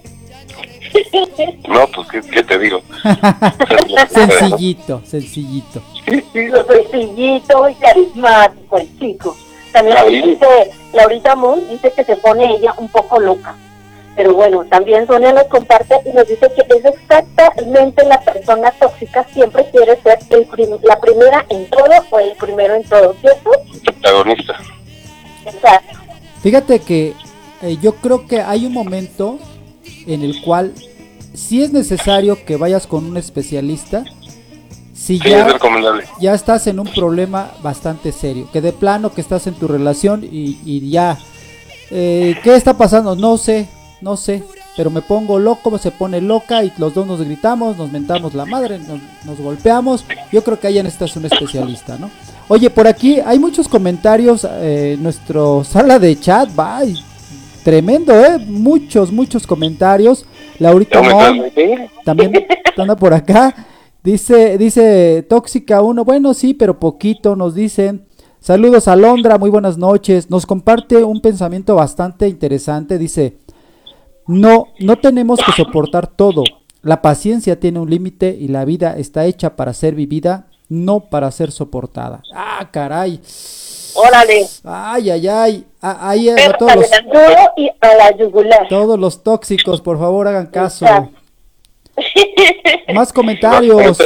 no, pues, ¿qué, qué te digo? sencillito, sencillito. sencillito y carismático el chico. También Laurita. dice, Laurita Moon dice que se pone ella un poco loca. Pero bueno, también Sonia nos comparte y nos dice que es exactamente la persona tóxica siempre quiere ser el prim- la primera en todo o el primero en todo, ¿cierto? Protagonista. Exacto. Fíjate que eh, yo creo que hay un momento en el cual sí es necesario que vayas con un especialista si Sí, ya, es recomendable. ya estás en un problema bastante serio, que de plano que estás en tu relación y, y ya, eh, ¿qué está pasando? No sé, no sé, pero me pongo loco, se pone loca y los dos nos gritamos, nos mentamos la madre, nos, nos golpeamos, yo creo que ahí necesitas un especialista, ¿no? Oye, por aquí hay muchos comentarios, eh, nuestro sala de chat, va, tremendo, ¿eh? Muchos, muchos comentarios. Laurita ¿Ya me Mon, también anda por acá. Dice, dice Tóxica 1, bueno, sí, pero poquito, nos dicen. Saludos a Londra, muy buenas noches. Nos comparte un pensamiento bastante interesante. Dice, no, no tenemos que soportar todo. La paciencia tiene un límite y la vida está hecha para ser vivida, no para ser soportada. Ah, caray. Órale. Ay, ay, ay. Ah, Ahí a todos los, y a la yugular. todos los tóxicos, por favor, hagan caso. Exacto. Más comentarios.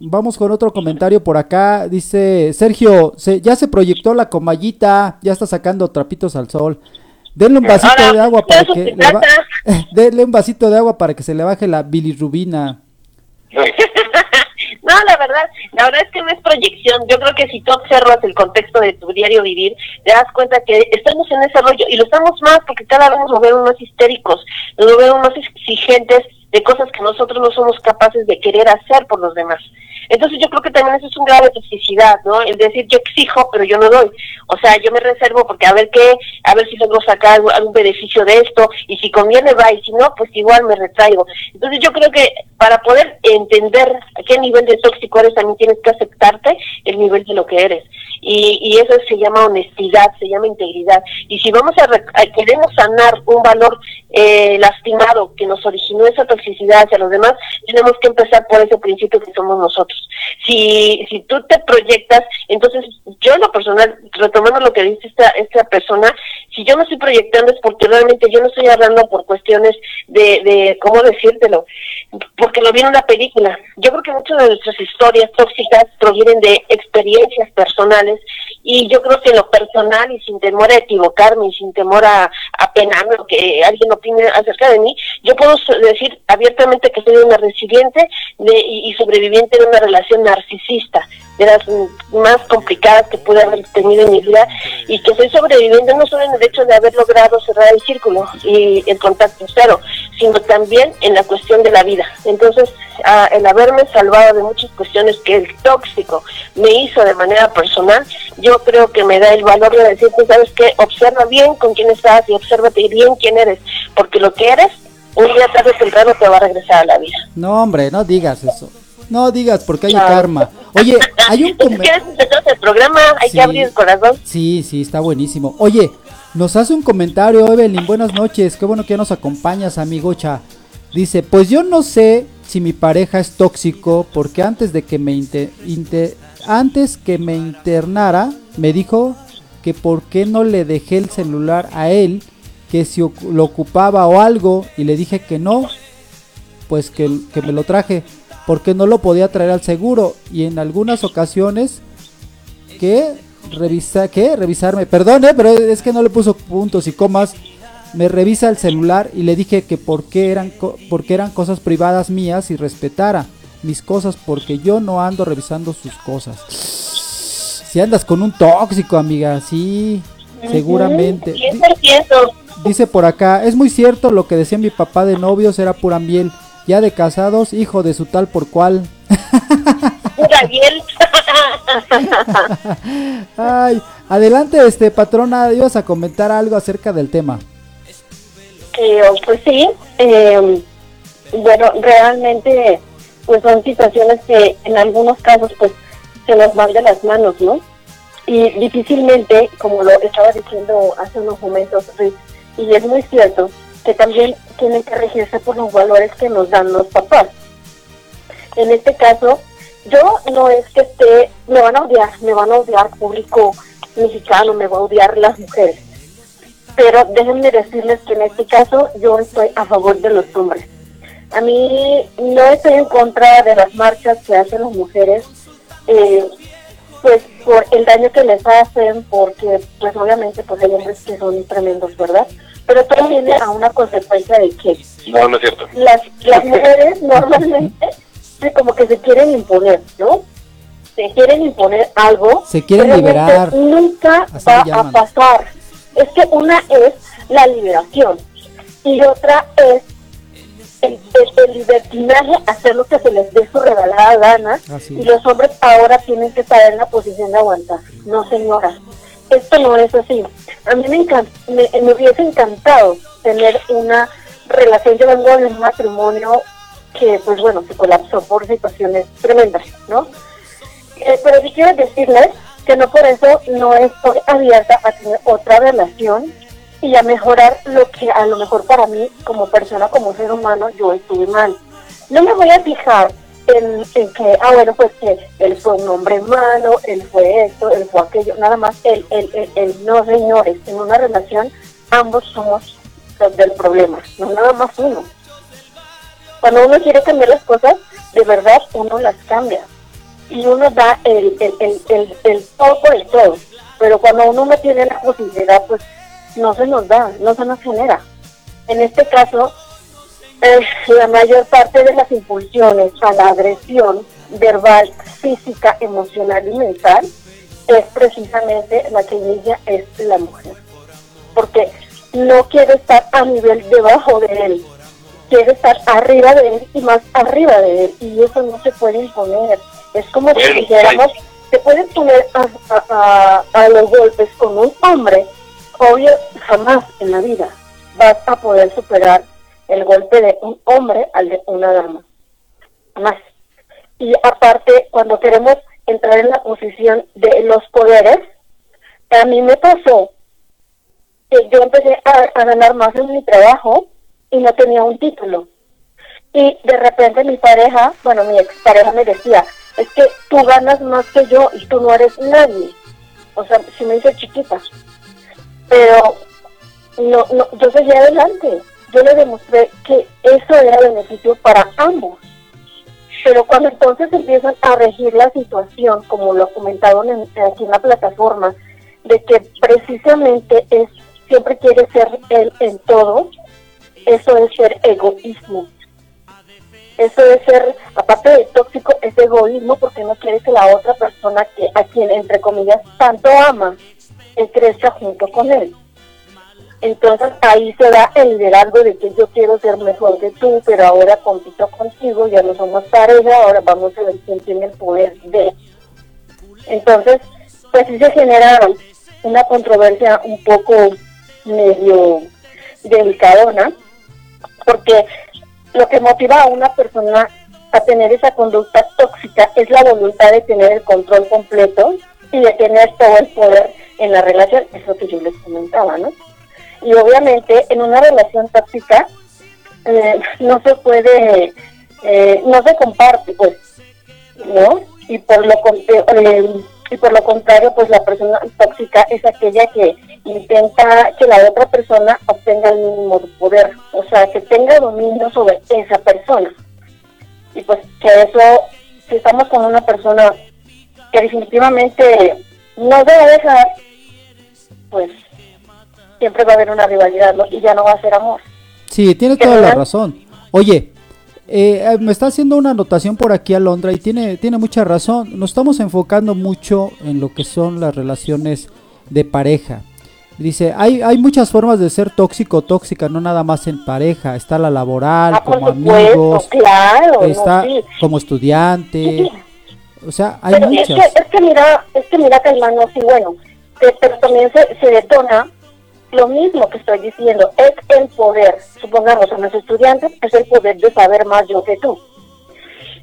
Vamos con otro comentario por acá. Dice Sergio, se, ya se proyectó la comallita, ya está sacando trapitos al sol. Denle un vasito de agua para que se le denle un vasito de agua para que se le baje la bilirrubina. No, la verdad, la verdad es que no es proyección. Yo creo que si tú observas el contexto de tu diario vivir, te das cuenta que estamos en ese rollo y lo estamos más porque cada vez nos ven unos histéricos, nos ven unos exigentes de cosas que nosotros no somos capaces de querer hacer por los demás. Entonces yo creo que también eso es un grado de toxicidad, ¿no? El decir yo exijo, pero yo no doy. O sea, yo me reservo porque a ver qué, a ver si logro sacar algún, beneficio de esto, y si conviene va, y si no, pues igual me retraigo. Entonces yo creo que para poder entender a qué nivel de tóxico eres, también tienes que aceptarte el nivel de lo que eres. Y, y eso se llama honestidad, se llama integridad. Y si vamos a, queremos sanar un valor eh, lastimado que nos originó esa toxicidad hacia los demás, tenemos que empezar por ese principio que somos nosotros. Si, si tú te proyectas, entonces yo en lo personal, retomando lo que dice esta, esta persona, si yo me estoy proyectando es porque realmente yo no estoy hablando por cuestiones de, de ¿cómo decírtelo? Porque lo vi en una película. Yo creo que muchas de nuestras historias tóxicas provienen de experiencias personales y yo creo que en lo personal y sin temor a equivocarme y sin temor a, a penarme o que alguien opine acerca de mí, yo puedo decir abiertamente que soy una resiliente de, y sobreviviente de una relación narcisista de las más complicadas que pude haber tenido en mi vida y que estoy sobreviviendo no solo en el hecho de haber logrado cerrar el círculo y el contacto cero, sino también en la cuestión de la vida. Entonces, el haberme salvado de muchas cuestiones que el tóxico me hizo de manera personal, yo creo que me da el valor de decirte, ¿sabes qué? Observa bien con quién estás y obsérvate bien quién eres, porque lo que eres, un día tarde o temprano te va a regresar a la vida. No, hombre, no digas eso. No digas porque hay karma. Oye, hay un el programa, hay que abrir el corazón. Sí, sí, está buenísimo. Oye, nos hace un comentario Evelyn, buenas noches, qué bueno que nos acompañas, amigocha. Dice, pues yo no sé si mi pareja es tóxico porque antes de que me antes que me internara me dijo que por qué no le dejé el celular a él, que si lo ocupaba o algo y le dije que no, pues que, que me lo traje porque no lo podía traer al seguro. Y en algunas ocasiones que revisa que revisarme, perdone, pero es que no le puso puntos y comas. Me revisa el celular y le dije que por qué eran porque eran cosas privadas mías y respetara mis cosas porque yo no ando revisando sus cosas. Si andas con un tóxico, amiga, sí, seguramente. Dice por acá, es muy cierto lo que decía mi papá de novios era pura miel ya de casados, hijo de su tal por cual. Ay, adelante, este patrona, ibas a comentar algo acerca del tema. Eh, pues sí, em, bueno, realmente, pues son situaciones que en algunos casos, pues se nos van de las manos, ¿no? Y difícilmente, como lo estaba diciendo hace unos momentos, y es muy cierto, que también tienen que regirse por los valores que nos dan los papás. En este caso, yo no es que esté, me van a odiar, me van a odiar público mexicano, me van a odiar las mujeres. Pero déjenme decirles que en este caso yo estoy a favor de los hombres. A mí no estoy en contra de las marchas que hacen las mujeres, eh, pues por el daño que les hacen, porque pues obviamente pues hay hombres que son tremendos, ¿verdad? Pero todo viene a una consecuencia de que no, no es cierto. Las, las mujeres normalmente como que se quieren imponer, ¿no? Se quieren imponer algo. Se quieren liberar. Nunca va a pasar. Es que una es la liberación y otra es el, el, libertinaje, hacer lo que se les dé su regalada gana. Y los hombres ahora tienen que estar en la posición de aguantar. No, señora esto no es así. A mí me, me, hubiese encantado tener una relación, yo vengo de un matrimonio que, pues bueno, se colapsó por situaciones tremendas, ¿no? Eh, pero sí quiero decirles que no por eso no estoy abierta a tener otra relación y a mejorar lo que a lo mejor para mí, como persona, como ser humano, yo estuve mal. No me voy a fijar en, que, ah, bueno, pues que él fue un hombre malo, él fue esto, él fue aquello, nada más, él, él, él, no, señores, en una relación ambos somos los del problema, no nada más uno. Cuando uno quiere cambiar las cosas, de verdad uno las cambia y uno da el, el, el, el, el todo por el todo, pero cuando uno no tiene la posibilidad, pues no se nos da, no se nos genera. En este caso, eh, la mayor parte de las impulsiones a la agresión verbal, física, emocional y mental es precisamente la que inicia es la mujer. Porque no quiere estar a nivel debajo de él, quiere estar arriba de él y más arriba de él. Y eso no se puede imponer. Es como si dijéramos, te puedes poner a, a los golpes con un hombre, obvio, jamás en la vida vas a poder superar el golpe de un hombre al de una dama. jamás. Y aparte, cuando queremos entrar en la posición de los poderes, a mí me pasó que yo empecé a, ganar más en mi trabajo y no tenía un título. Y de repente mi pareja, bueno, mi expareja me decía, es que tú ganas más que yo y tú no eres nadie. O sea, si me dice chiquita. Pero no, no, yo seguí adelante. Yo le demostré que eso era beneficio para ambos. Pero cuando entonces empiezan a regir la situación, como lo comentaron en, aquí en la plataforma, de que precisamente es siempre quiere ser él en todo, eso es ser egoísmo. Eso es ser, aparte de tóxico, es egoísmo porque no quiere que la otra persona que a quien, entre comillas, tanto ama, crezca junto con él. Entonces ahí se da el liderazgo de que yo quiero ser mejor que tú, pero ahora compito contigo, ya no somos pareja, ahora vamos a ver quién tiene el poder de. Entonces, pues sí se genera una controversia un poco medio delicadona, porque lo que motiva a una persona a tener esa conducta tóxica es la voluntad de tener el control completo y de tener todo el poder en la relación, es lo que yo les comentaba, ¿no? Y obviamente en una relación tóxica eh, no se puede, eh, no se comparte, pues, ¿no? Y por lo eh, y por lo contrario, pues la persona tóxica es aquella que intenta que la otra persona obtenga el mínimo poder, o sea, que tenga dominio sobre esa persona. Y pues que eso, si estamos con una persona que definitivamente no debe dejar, pues siempre va a haber una rivalidad y ya no va a ser amor. Sí, tiene toda la razón. Oye, eh, me está haciendo una anotación por aquí Alondra y tiene, tiene mucha razón. Nos estamos enfocando mucho en lo que son las relaciones de pareja. Dice, hay, hay muchas formas de ser tóxico o tóxica, no nada más en pareja. Está la laboral, ah, como amigos, claro, está como estudiante. O sea, hay muchas. Es que, es que mira, es que mira, sí, bueno, pero también se, se detona lo mismo que estoy diciendo, es el poder, supongamos a los estudiantes, es el poder de saber más yo que tú.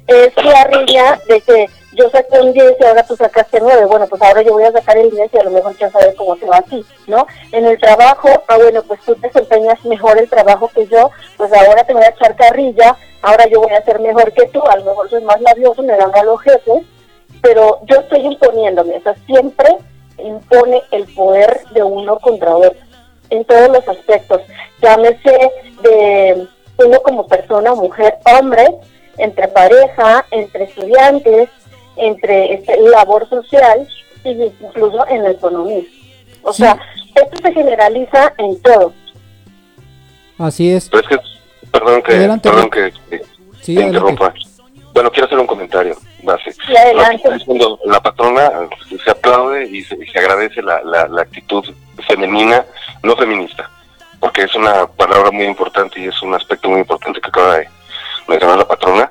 Es la riña de que yo saqué un 10 y ahora tú sacaste 9, bueno, pues ahora yo voy a sacar el 10 y a lo mejor ya sabes cómo se va así, ¿no? En el trabajo, ah, bueno, pues tú desempeñas mejor el trabajo que yo, pues ahora te voy a echar carrilla, ahora yo voy a ser mejor que tú, a lo mejor soy más labioso, me dan a los jefes, pero yo estoy imponiéndome, o sea, siempre impone el poder de uno contra otro en todos los aspectos, llámese de uno como persona, mujer, hombre, entre pareja, entre estudiantes, entre este, labor social e incluso en la economía. O sea, esto se generaliza en todo. Así es. perdón que, perdón que, interrumpa. Bueno, quiero hacer un comentario base. la patrona se aplaude y se, agradece la, la actitud femenina, no feminista, porque es una palabra muy importante y es un aspecto muy importante que acaba de mencionar la patrona.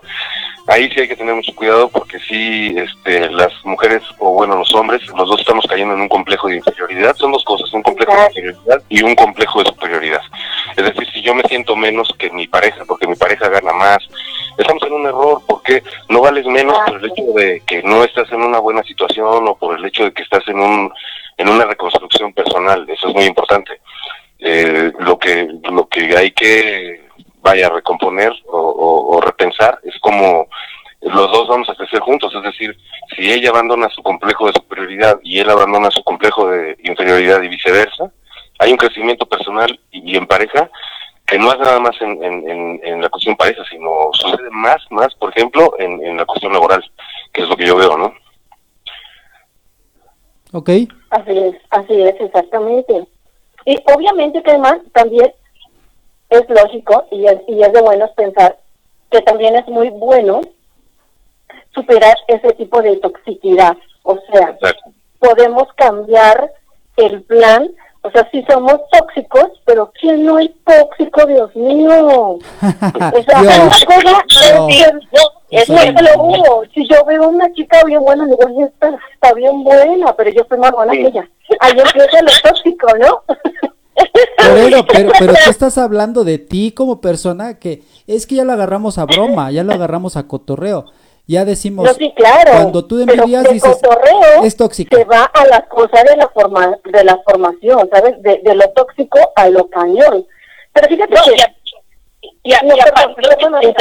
Ahí sí hay que tener mucho cuidado porque sí, este, las mujeres o bueno, los hombres, los dos estamos cayendo en un complejo de inferioridad. Son dos cosas, un complejo de inferioridad y un complejo de superioridad. Es decir, si yo me siento menos que mi pareja porque mi pareja gana más, estamos en un error porque no vales menos por el hecho de que no estás en una buena situación o por el hecho de que estás en un en una reconstrucción personal, eso es muy importante. Eh, lo que lo que hay que vaya a recomponer o, repensar es como los dos vamos a crecer juntos, es decir, si ella abandona su complejo de superioridad y él abandona su complejo de inferioridad y viceversa, hay un crecimiento personal y, en pareja que no es nada más en, en, la cuestión pareja, sino sucede más, más, por ejemplo, en, en la cuestión laboral, que es lo que yo veo, ¿no? Ok. Así es, así es, exactamente. Y obviamente que además también es lógico y es, y es de buenos pensar que también es muy bueno superar ese tipo de toxicidad. O sea, podemos cambiar el plan o sea, sí somos tóxicos, pero ¿quién no es tóxico, Dios mío? O sea, una cosa es, que lo hubo. Si yo veo una chica bien buena, digo, esta está bien buena, pero yo soy más buena que ella. Ahí empieza lo tóxico, ¿no? Pero, pero, pero tú estás hablando de ti como persona que es que ya lo agarramos a broma, ya lo agarramos a cotorreo. Ya decimos, no, sí, claro, cuando tú me dices, cotorreo es tóxico. Se va a la cosa de la forma, de la formación, ¿sabes? De, de lo tóxico a lo cañón. Pero fíjate que... Ya, ya, ya,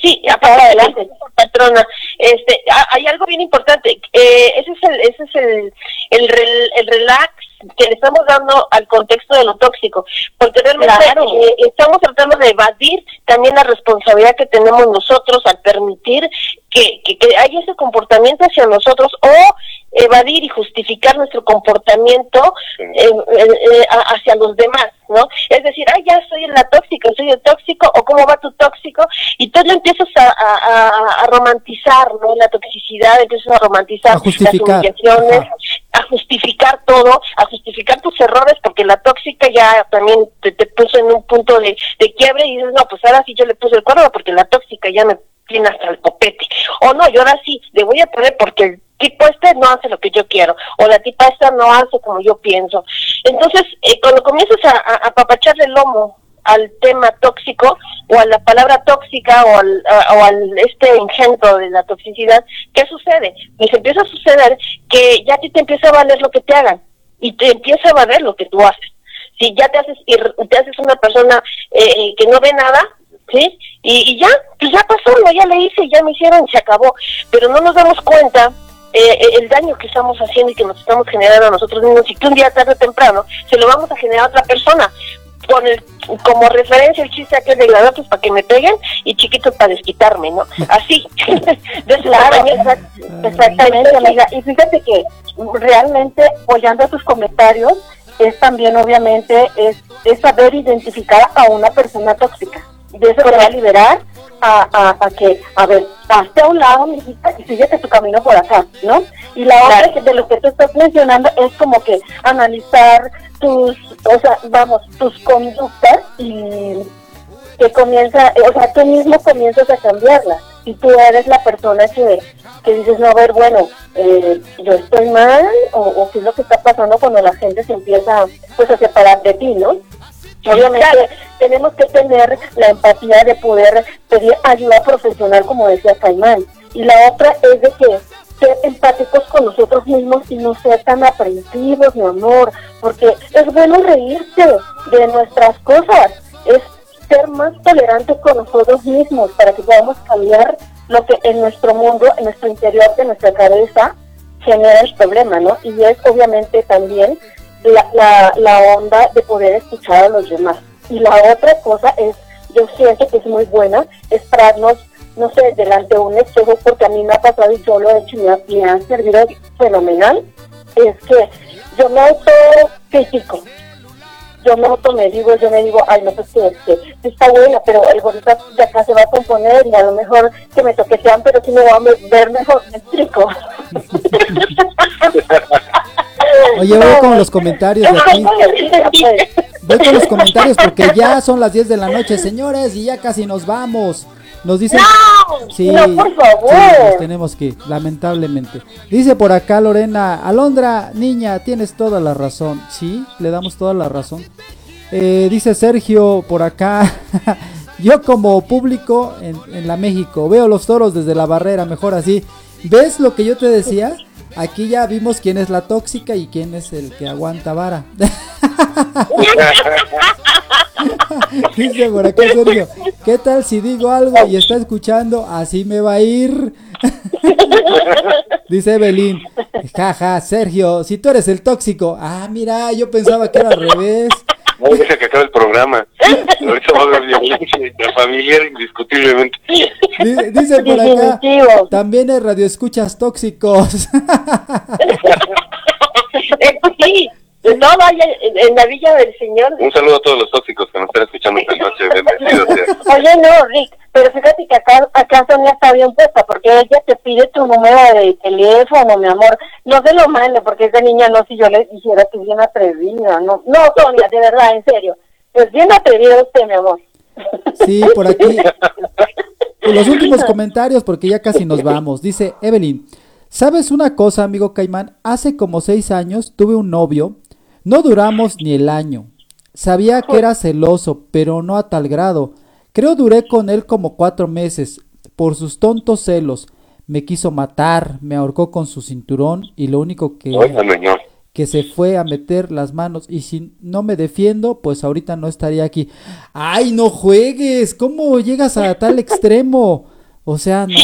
Sí, para adelante, patrona. Este, hay algo bien importante. Eh, ese es el, ese es el, el, el relax que le estamos dando al contexto de lo tóxico, porque realmente eh, estamos tratando de evadir también la responsabilidad que tenemos nosotros al permitir que, que, que haya ese comportamiento hacia nosotros o evadir y justificar nuestro comportamiento eh, eh, hacia los demás, ¿no? Es decir, ah, ya soy la tóxica, soy el tóxico, o cómo va tu tóxico, y tú lo empiezas a, a, romantizar, ¿no? La toxicidad, empiezas a romantizar las humillaciones, a justificar todo, a justificar tus errores, porque la tóxica ya también te, puso en un punto de, de quiebre y dices, no, pues ahora sí yo le puse el cuerno porque la tóxica ya me tiene hasta el copete. O no, yo ahora sí, le voy a poner porque el tipo este no hace lo que yo quiero, o la tipa esta no hace como yo pienso. Entonces, eh, cuando comienzas a, a, apapacharle el lomo al tema tóxico o a la palabra tóxica o al, o al este engendro de la toxicidad, ¿qué sucede? Pues empieza a suceder que ya a ti te empieza a valer lo que te hagan y te empieza a valer lo que tú haces. Si ya te haces, te haces una persona eh, que no ve nada, ¿sí? Y, ya, pues ya pasó, ya le hice, ya me hicieron, se acabó. Pero no nos damos cuenta eh, eh, el daño que estamos haciendo y que nos estamos generando a nosotros mismos y que un día tarde o temprano se lo vamos a generar a otra persona. Con el, como referencia el chiste aquel de pues para que me peguen y chiquitos para desquitarme, ¿no? Así. de claro, exactamente, amiga. Y fíjate que realmente, apoyando a tus comentarios, es también obviamente es, es saber identificar a una persona tóxica de eso te va a liberar a, a, a, que, a ver, hazte a un lado, mi hijita, y síguete tu camino por acá, ¿no? Y la otra de lo que tú estás mencionando es como que analizar tus, o sea, vamos, tus conductas y que comienza, o sea, tú mismo comienzas a cambiarlas y tú eres la persona que, que dices, no, a ver, bueno, eh, yo estoy mal o, o qué es lo que está pasando cuando la gente se empieza pues a separar de ti, ¿no? Obviamente tenemos que tener la empatía de poder pedir ayuda profesional, como decía Caimán. Y la otra es de que ser empáticos con nosotros mismos y no ser tan aprensivos, mi amor, porque es bueno reírse de nuestras cosas, es ser más tolerantes con nosotros mismos para que podamos cambiar lo que en nuestro mundo, en nuestro interior de nuestra cabeza genera el problema, ¿no? Y es obviamente también la, la, onda de poder escuchar a los demás. Y la otra cosa es, yo siento que es muy buena, es pararnos, no sé, delante de un espejo, porque a mí me ha pasado y yo lo he hecho y me ha, servido fenomenal, es que yo me auto critico. Yo me auto me digo, yo me digo, ay, no, pues que, que está buena, pero el gordito de acá se va a componer y a lo mejor que me toquetean, pero si me va a ver mejor, me explico. Oye, voy con los comentarios de aquí. Voy con los comentarios porque ya son las 10 de la noche, señores, y ya casi nos vamos. Nos dicen. ¡No! Sí, no, por favor. tenemos que, lamentablemente. Dice por acá Lorena, Alondra, niña, tienes toda la razón. Sí, le damos toda la razón. Eh, dice Sergio por acá. Yo como público en, en la México veo los toros desde la barrera, mejor así. ¿Ves lo que yo te decía? Aquí ya vimos quién es la tóxica y quién es el que aguanta vara. Dice por acá Sergio, ¿qué tal si digo algo y está escuchando? Así me va a ir. Dice Evelyn, jaja, Sergio, si tú eres el tóxico. Ah, mira, yo pensaba que era al revés. No, deja que acabe el programa. Ahorita va a haber violencia familiar indiscutiblemente. Dice por acá, también hay radioescuchas tóxicos. sí, no vaya en la Villa del Señor. Un saludo a todos los tóxicos que nos están escuchando esta noche. Oye, no, Rick, pero fíjate que acá, acá Sonia está bien puesta, porque ella te pide tu número de teléfono, mi amor. No se lo mande, porque esa niña no, si yo le dijera que es bien atrevida. No, no, Sonia, de verdad, en serio. Es bien atrevida usted, mi amor. Sí, por aquí. Los últimos comentarios, porque ya casi nos vamos. Dice Evelyn, ¿sabes una cosa, amigo Caimán? Hace como seis años tuve un novio No duramos ni el año. Sabía que era celoso, pero no a tal grado. Creo duré con él como cuatro meses, por sus tontos celos. Me quiso matar, me ahorcó con su cinturón y lo único que, que se fue a meter las manos. Y si no me defiendo, pues ahorita no estaría aquí. ¡Ay, no juegues! ¿Cómo llegas a tal extremo? O sea, no.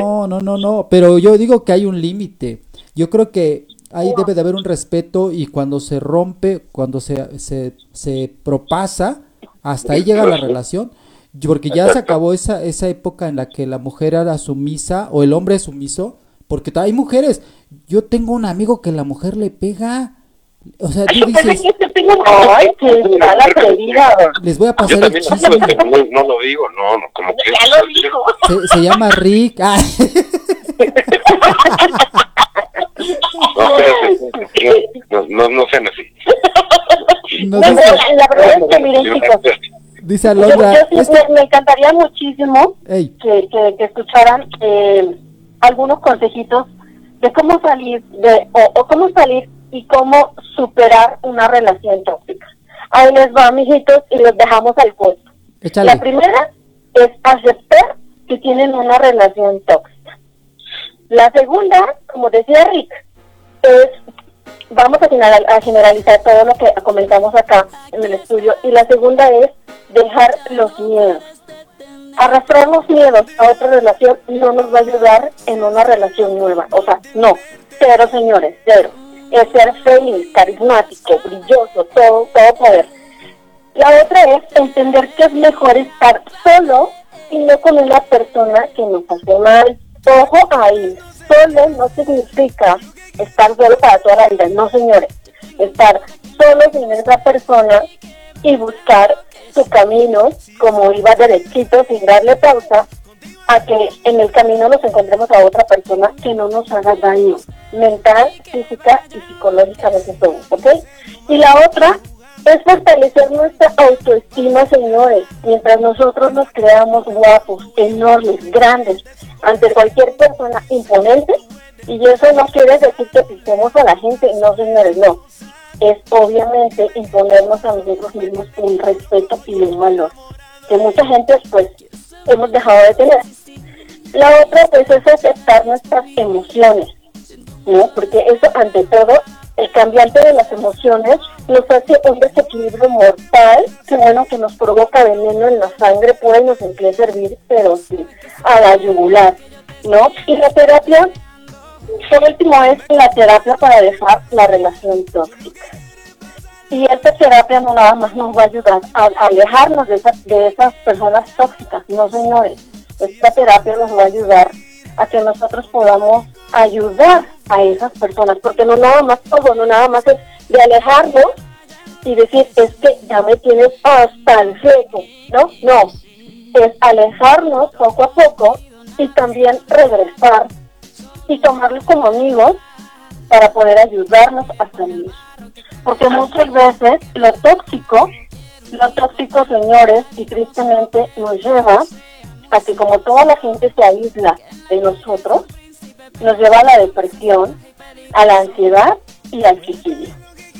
No, no, no, no. Pero yo digo que hay un límite. Yo creo que ahí debe de haber un respeto y cuando se rompe, cuando se, se, se propasa, hasta ahí llega la relación. Porque ya se acabó esa, esa época en la que la mujer era sumisa o el hombre sumiso. Porque hay mujeres. Yo tengo un amigo que la mujer le pega. O sea, tú dices. Les voy a pasar el chisme. No, lo digo, no, no, como que. Ya lo dijo. Se, se llama Rick. Ah. No, no, no sean así. No, la, verdad es que miren chicos, Dice Alondra. Yo, me, encantaría muchísimo que, que, escucharan eh, algunos consejitos de cómo salir de o, cómo salir y cómo superar una relación tóxica. Ahí les va, mijitos, y los dejamos al puesto. La primera es aceptar que tienen una relación tóxica. La segunda, como decía Rick, es vamos a, generalizar todo lo que comentamos acá en el estudio. Y la segunda es dejar los miedos. Arrastrar los miedos a otra relación no nos va a ayudar en una relación nueva. O sea, no. Cero, señores, cero. Es ser feliz, carismático, brilloso, todo, todo poder. La otra es entender que es mejor estar solo y no con una persona que nos hace mal. Ojo ahí, solo no significa estar solo para toda la vida, no señores, estar solo sin esa persona y buscar su camino como iba derechito sin darle pausa a que en el camino nos encontremos a otra persona que no nos haga daño mental, física y psicológicamente todo, ¿ok? Y la otra es fortalecer nuestra autoestima, señores, mientras nosotros nos creamos guapos, enormes, grandes, ante cualquier persona imponente, y eso no quiere decir que pisemos a la gente, no señores, no. Es obviamente imponernos a nosotros mismos un respeto y un valor, que mucha gente pues hemos dejado de tener. La otra pues es aceptar nuestras emociones, ¿no? Porque eso ante todo, el cambiante de las emociones nos hace un desequilibrio mortal, que bueno, que nos provoca veneno en la sangre, puede nos empieza a servir, pero sí, a la yugular, ¿no? Y la terapia por último es la terapia para dejar la relación tóxica. Y esta terapia no nada más nos va a ayudar a, alejarnos de, de esas personas tóxicas, no señores. Esta terapia nos va a ayudar a que nosotros podamos ayudar a esas personas, porque no nada más todo, no nada más es de alejarnos y decir, es que ya me tienes hasta el seco, ¿no? No, es alejarnos poco a poco y también regresar y tomarlos como amigos para poder ayudarnos a salir. Porque muchas veces lo tóxico, lo tóxico, señores, y tristemente nos lleva a que como toda la gente se aísla de nosotros, nos lleva a la depresión, a la ansiedad y al suicidio.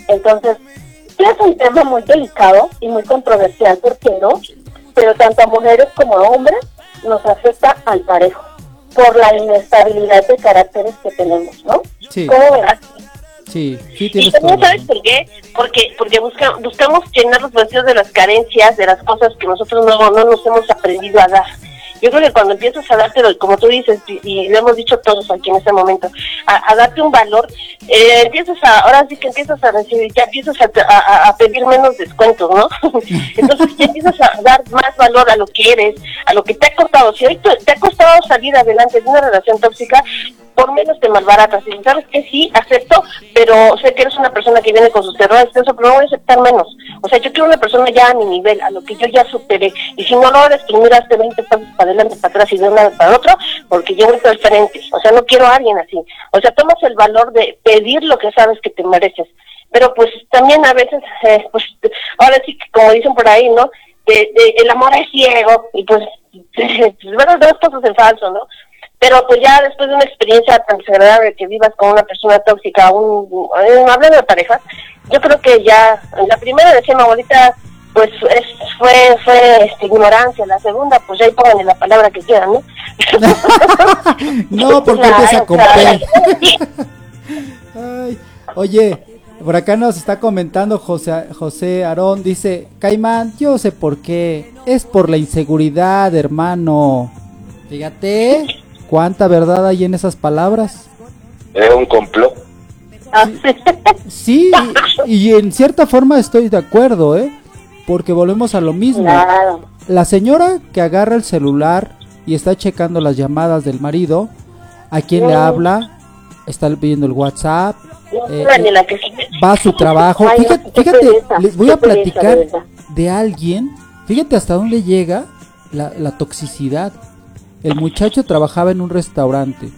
Entonces, es un tema muy delicado y muy controversial, ¿por qué no? Pero tanto a mujeres como a hombres nos afecta al parejo por la inestabilidad de caracteres que tenemos, ¿no? Sí. ¿Cómo verás? Sí, sí tienes ¿Y sabes por qué? Porque, porque busca, buscamos llenar los vacíos de las carencias, de las cosas que nosotros no, no nos hemos aprendido a dar. Yo creo que cuando empiezas a darte, como tú dices, y, lo hemos dicho todos aquí en este momento, a, darte un valor, eh, empiezas a, ahora sí que empiezas a recibir, ya empiezas a, pedir menos descuentos, ¿no? Entonces ya empiezas a dar más valor a lo que eres, a lo que te ha costado. Si hoy te ha costado salir adelante de una relación tóxica, por menos te malbaratas. Y sabes que sí, acepto, pero sé que eres una persona que viene con sus terrores, pero no voy a aceptar menos. O sea, yo quiero una persona ya a mi nivel, a lo que yo ya superé. Y si no lo eres, tú miraste 20 pasos para adelante, para atrás y de una vez para otro, porque yo voy diferente. O sea, no quiero a alguien así. O sea, tomas el valor de pedir lo que sabes que te mereces. Pero pues también a veces, eh, pues ahora sí que como dicen por ahí, ¿no? De, el amor es ciego y pues, bueno, dos cosas en falso, ¿no? pero pues ya después de una experiencia tan desagradable que vivas con una persona tóxica, un, hablando de parejas, yo creo que ya, la primera decía mi abuelita, pues fue fue este, ignorancia, la segunda, pues ya ahí pongan la palabra que quieran, ¿no? no, porque claro, Ay, oye, por acá nos está comentando José, José Aarón, dice, Caimán, yo sé por qué, es por la inseguridad, hermano. Fíjate, cuánta verdad hay en esas palabras. Es un complot. Sí, y, en cierta forma estoy de acuerdo, ¿eh? Porque volvemos a lo mismo. La señora que agarra el celular y está checando las llamadas del marido, a quien le habla, está viendo el WhatsApp, eh, va a su trabajo. Fíjate, fíjate les voy a platicar de alguien, fíjate hasta dónde llega la, la toxicidad. El muchacho trabajaba en un restaurante,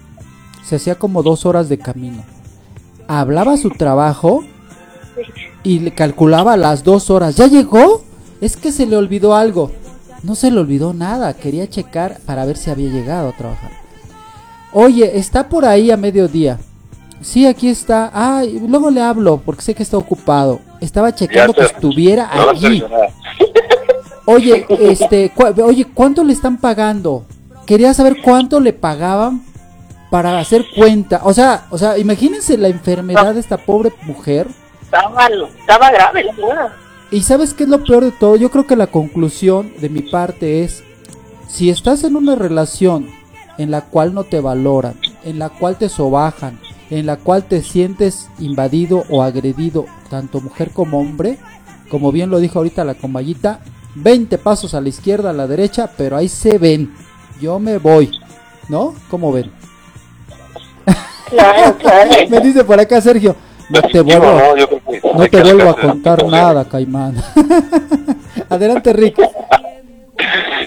se hacía como dos horas de camino. Hablaba su trabajo y le calculaba las dos horas. ¿Ya llegó? Es que se le olvidó algo. No se le olvidó nada, quería checar para ver si había llegado a trabajar. Oye, está por ahí a mediodía. Sí, aquí está. Ah, luego le hablo porque sé que está ocupado. Estaba checando que estuviera aquí. Oye, este, oye, ¿cuánto le están pagando? Quería saber cuánto le pagaban para hacer cuenta. O sea, o sea, imagínense la enfermedad de esta pobre mujer. Estaba, estaba grave la señora. Y sabes qué es lo peor de todo? Yo creo que la conclusión de mi parte es, si estás en una relación en la cual no te valoran, en la cual te sobajan, en la cual te sientes invadido o agredido, tanto mujer como hombre, como bien lo dijo ahorita la comayita, 20 pasos a la izquierda, a la derecha, pero ahí se ven. Yo me voy, ¿no? ¿Cómo ven? Claro, claro. me dice por acá Sergio, no te vuelvo, no, te vuelvo a contar nada, Caimán. Adelante, Rick.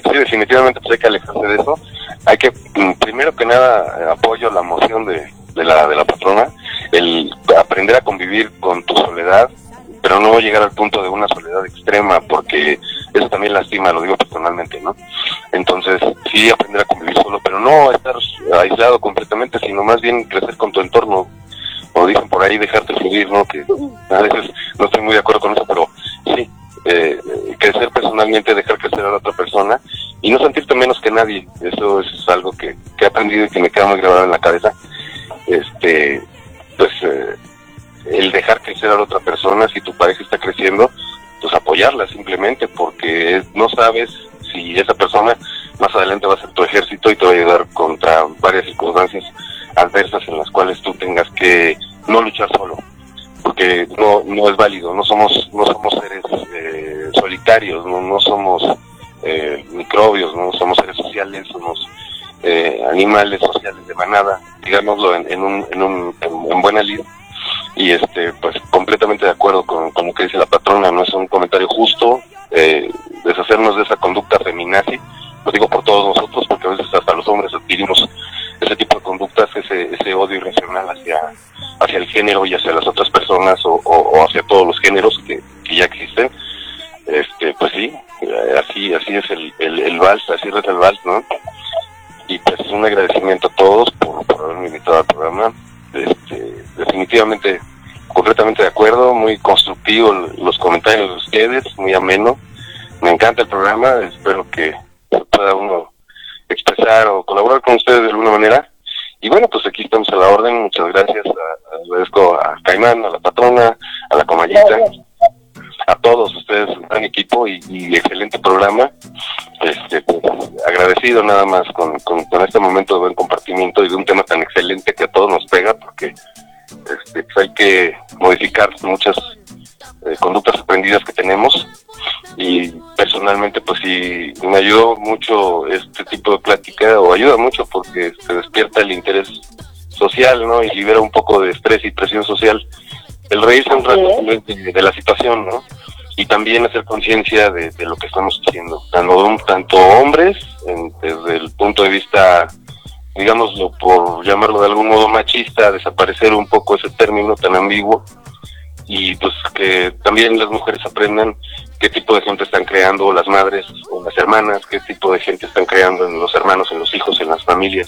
Sí, definitivamente pues hay que alejarse de eso. Hay que, mm, primero que nada, apoyo la moción de, de la, de la patrona, el aprender a convivir con tu soledad, pero no llegar al punto de una soledad extrema, porque eso también lastima, lo digo personalmente, ¿no? Entonces, sí aprender a convivir solo, pero no estar aislado completamente, sino más bien crecer con tu entorno, o dicen por ahí, dejarte fluir, ¿no? Que a veces no estoy muy de acuerdo con eso, pero sí, eh, crecer personalmente, dejar crecer a la otra persona y no sentirte menos que nadie. Eso es algo que, que he aprendido y que me queda muy grabado en la cabeza este, pues eh, el dejar crecer a la otra persona, si tu pareja está creciendo, pues apoyarla simplemente, porque no sabes si esa persona más adelante va a ser tu ejército y te va a ayudar contra varias circunstancias adversas en las cuales tú tengas que no luchar solo porque no no es válido. No somos no somos seres eh, solitarios no no somos eh, microbios no somos seres sociales somos eh, animales sociales de manada, digámoslo en, en, un, en, un, en, buena lid. Y este, pues completamente de acuerdo con, con, lo que dice la patrona, no es un comentario justo, eh, deshacernos de esa conducta feminazi, lo digo por todos nosotros, porque a veces hasta los hombres adquirimos ese tipo de conductas, ese, ese odio irracional hacia, hacia el género y hacia las otras personas o, o, hacia todos los géneros que, que, ya existen. Este, pues sí, eh, así, así es el, el, el vals, así es el vals, ¿no? y pues un agradecimiento a todos por, haberme invitado al programa. Este, definitivamente, completamente de acuerdo, muy constructivo los comentarios de ustedes, muy ameno. Me encanta el programa, espero que pueda uno expresar o colaborar con ustedes de alguna manera. Y bueno, pues aquí estamos a la orden. Muchas gracias. agradezco a Caimán, a la patrona, a la comayita a todos ustedes, un gran equipo y, excelente programa. Este, pues, agradecido nada más con, con, este momento de buen compartimiento y de un tema tan excelente que a todos nos pega, porque este, pues, hay que modificar muchas eh, conductas aprendidas que tenemos. Y personalmente pues sí me ayudó mucho este tipo de plática o ayuda mucho porque se despierta el interés social no y libera un poco de estrés y presión social. El reírse un rato de, la situación, ¿no? Y también hacer conciencia de, lo que estamos haciendo, tanto, tanto hombres, desde el punto de vista, digámoslo, por llamarlo de algún modo machista, desaparecer un poco ese término tan ambiguo, y pues que también las mujeres aprendan qué tipo de gente están creando las madres o las hermanas, qué tipo de gente están creando en los hermanos, en los hijos, en las familias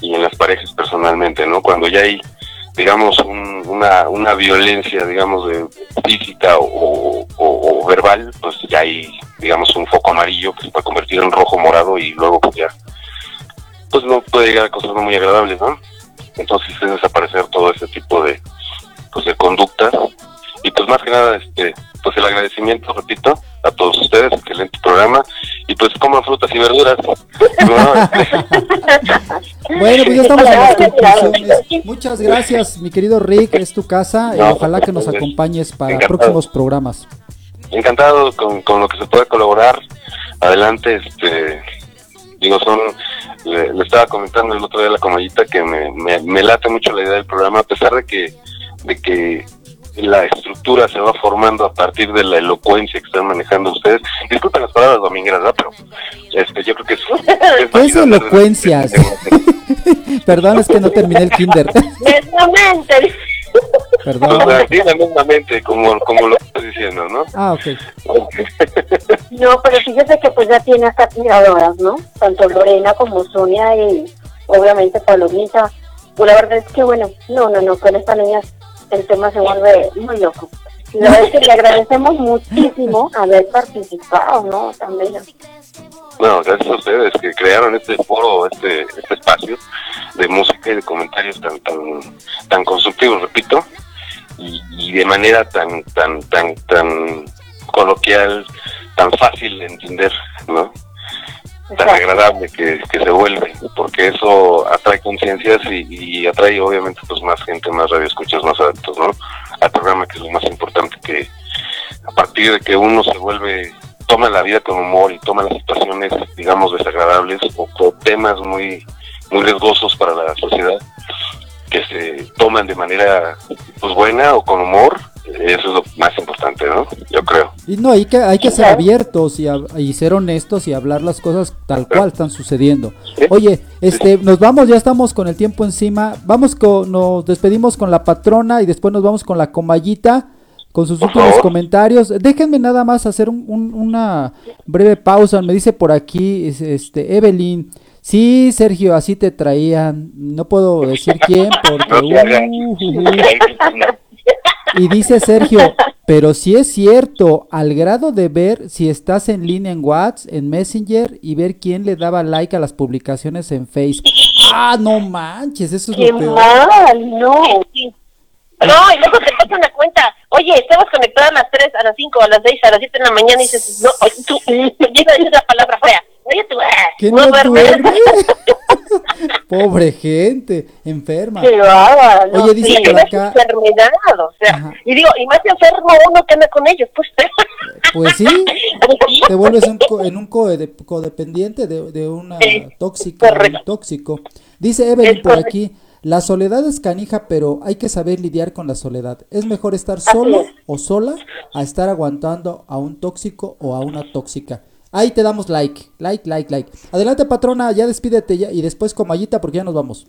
y en las parejas personalmente, ¿no? Cuando ya hay, digamos, una, una violencia, digamos, de física o, verbal, pues ya hay, digamos, un foco amarillo que se puede convertir en rojo morado y luego pues ya, pues no puede llegar a cosas no muy agradables, ¿no? Entonces es desaparecer todo ese tipo de, pues de conductas y pues más que nada, este, pues el agradecimiento, repito, a todos ustedes, excelente programa, y pues coman frutas y verduras. bueno, pues ya estamos en las conclusiones. Muchas gracias, mi querido Rick, es tu casa, y ojalá que nos acompañes para próximos programas. Encantado con, con lo que se pueda colaborar. Adelante, este, digo, son, le, estaba comentando el otro día a la comallita que me, me, me late mucho la idea del programa, a pesar de que, de que la estructura se va formando a partir de la elocuencia que están manejando ustedes. Disculpen las palabras domingueras, ¿no? Pero este, yo creo que es... ¿Qué es elocuencia? Perdón, es que no terminé el kinder. Perdón. sí, la mismamente, como, como lo estoy diciendo, ¿no? Ah, ok. no, pero fíjese que pues ya tiene hasta admiradoras, ¿no? Tanto Lorena como Sonia y obviamente Palomita. Pues la verdad es que, bueno, no, no, no, con esta niña el tema se vuelve muy loco. Y la verdad es que le agradecemos muchísimo haber participado, ¿no? También. Bueno, gracias a ustedes que crearon este foro, este, este espacio de música y de comentarios tan tan tan constructivos, repito, y, de manera tan tan tan tan coloquial, tan fácil de entender, ¿no? Tan agradable que, se vuelve, porque eso atrae conciencias y, atrae obviamente pues más gente, más radioescuchas, más adeptos, ¿no? Al programa que es lo más importante que a partir de que uno se vuelve, toma la vida con humor y toma las situaciones, digamos, desagradables o, o temas muy, muy riesgosos para la sociedad, que se toman de manera pues buena o con humor, eso es lo más importante, ¿no? Yo creo. Y no, hay que, hay que ser abiertos y, y ser honestos y hablar las cosas tal cual están sucediendo. Oye, este, nos vamos, ya estamos con el tiempo encima. Vamos con, nos despedimos con la patrona y después nos vamos con la comallita con sus últimos comentarios. Déjenme nada más hacer una breve pausa. Me dice por aquí, este, Evelyn. Sí, Sergio, así te traían. No puedo decir quién porque... Uh, uh, uh. Y dice Sergio, pero si es cierto, al grado de ver si estás en línea en WhatsApp, en Messenger y ver quién le daba like a las publicaciones en Facebook. Ah, no manches, eso es Qué lo peor. mal, no. No, y luego te pasa una cuenta. Oye, estamos conectadas a las 3, a las 5, a las 6, a las 7 de la mañana y dices, no, tú, dices la palabra fea. Oye, tú, ¿Qué no, duerme? Pobre gente, enferma. Qué Oye, dice por acá. enfermedad, o sea. Y digo, y más enfermo uno que anda con ellos, pues. Pues sí, te vuelves un en un codependiente de, de una tóxica, un tóxico. Dice Evelyn por aquí, la soledad es canija, pero hay que saber lidiar con la soledad. Es mejor estar solo o sola a estar aguantando a un tóxico o a una tóxica. Ahí te damos like, like, like, like. Adelante, patrona, ya despídete ya, y después Comayita porque ya nos vamos.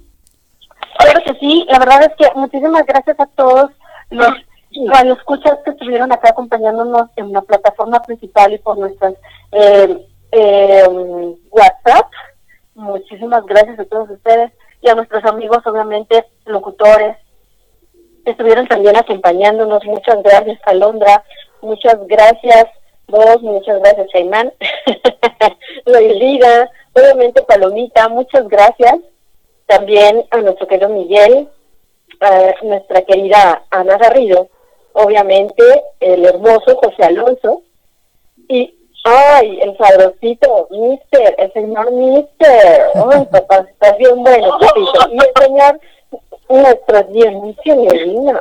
Claro que sí, la verdad es que muchísimas gracias a todos los radioescuchas que estuvieron acá acompañándonos en la plataforma principal y por nuestras eh, eh, WhatsApp. Muchísimas gracias a todos ustedes y a nuestros amigos, obviamente, locutores, que estuvieron también acompañándonos. Muchas gracias, Alondra. Muchas gracias Vos, muchas gracias, Caimán. Liga, obviamente Palomita, muchas gracias. También a nuestro querido Miguel, a nuestra querida Ana Garrido, obviamente el hermoso José Alonso y ay, el sabrosito, Mister, el señor Mister, ay papá, estás bien bueno, y el señor nuestro Dionisio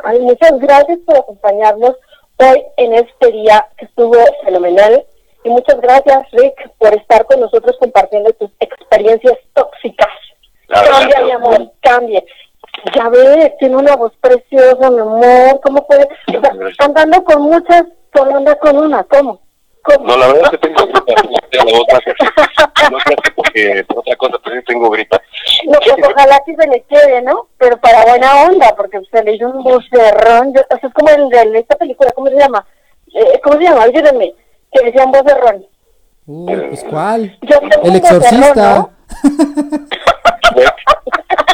Ay, muchas gracias por acompañarnos hoy en este día que estuvo fenomenal. Y muchas gracias, Rick, por estar con nosotros compartiendo tus experiencias tóxicas. cambia, mi amor, cambie. Ya ve, tiene una voz preciosa, mi amor. ¿Cómo puede? O sea, andando con muchas, solo anda con una. ¿Cómo? No, la verdad es que tengo gripa. la voz más No sé porque por otra cosa, pero yo tengo gripa. No, pues ojalá que se le quede, ¿no? Pero para buena onda, porque se le hizo un vocerrón. Yo, o sea, es como el de esta película, ¿cómo se llama? Eh, ¿Cómo se llama? Ayúdenme. Que le un vocerrón. Uh, pues ¿cuál? el exorcista.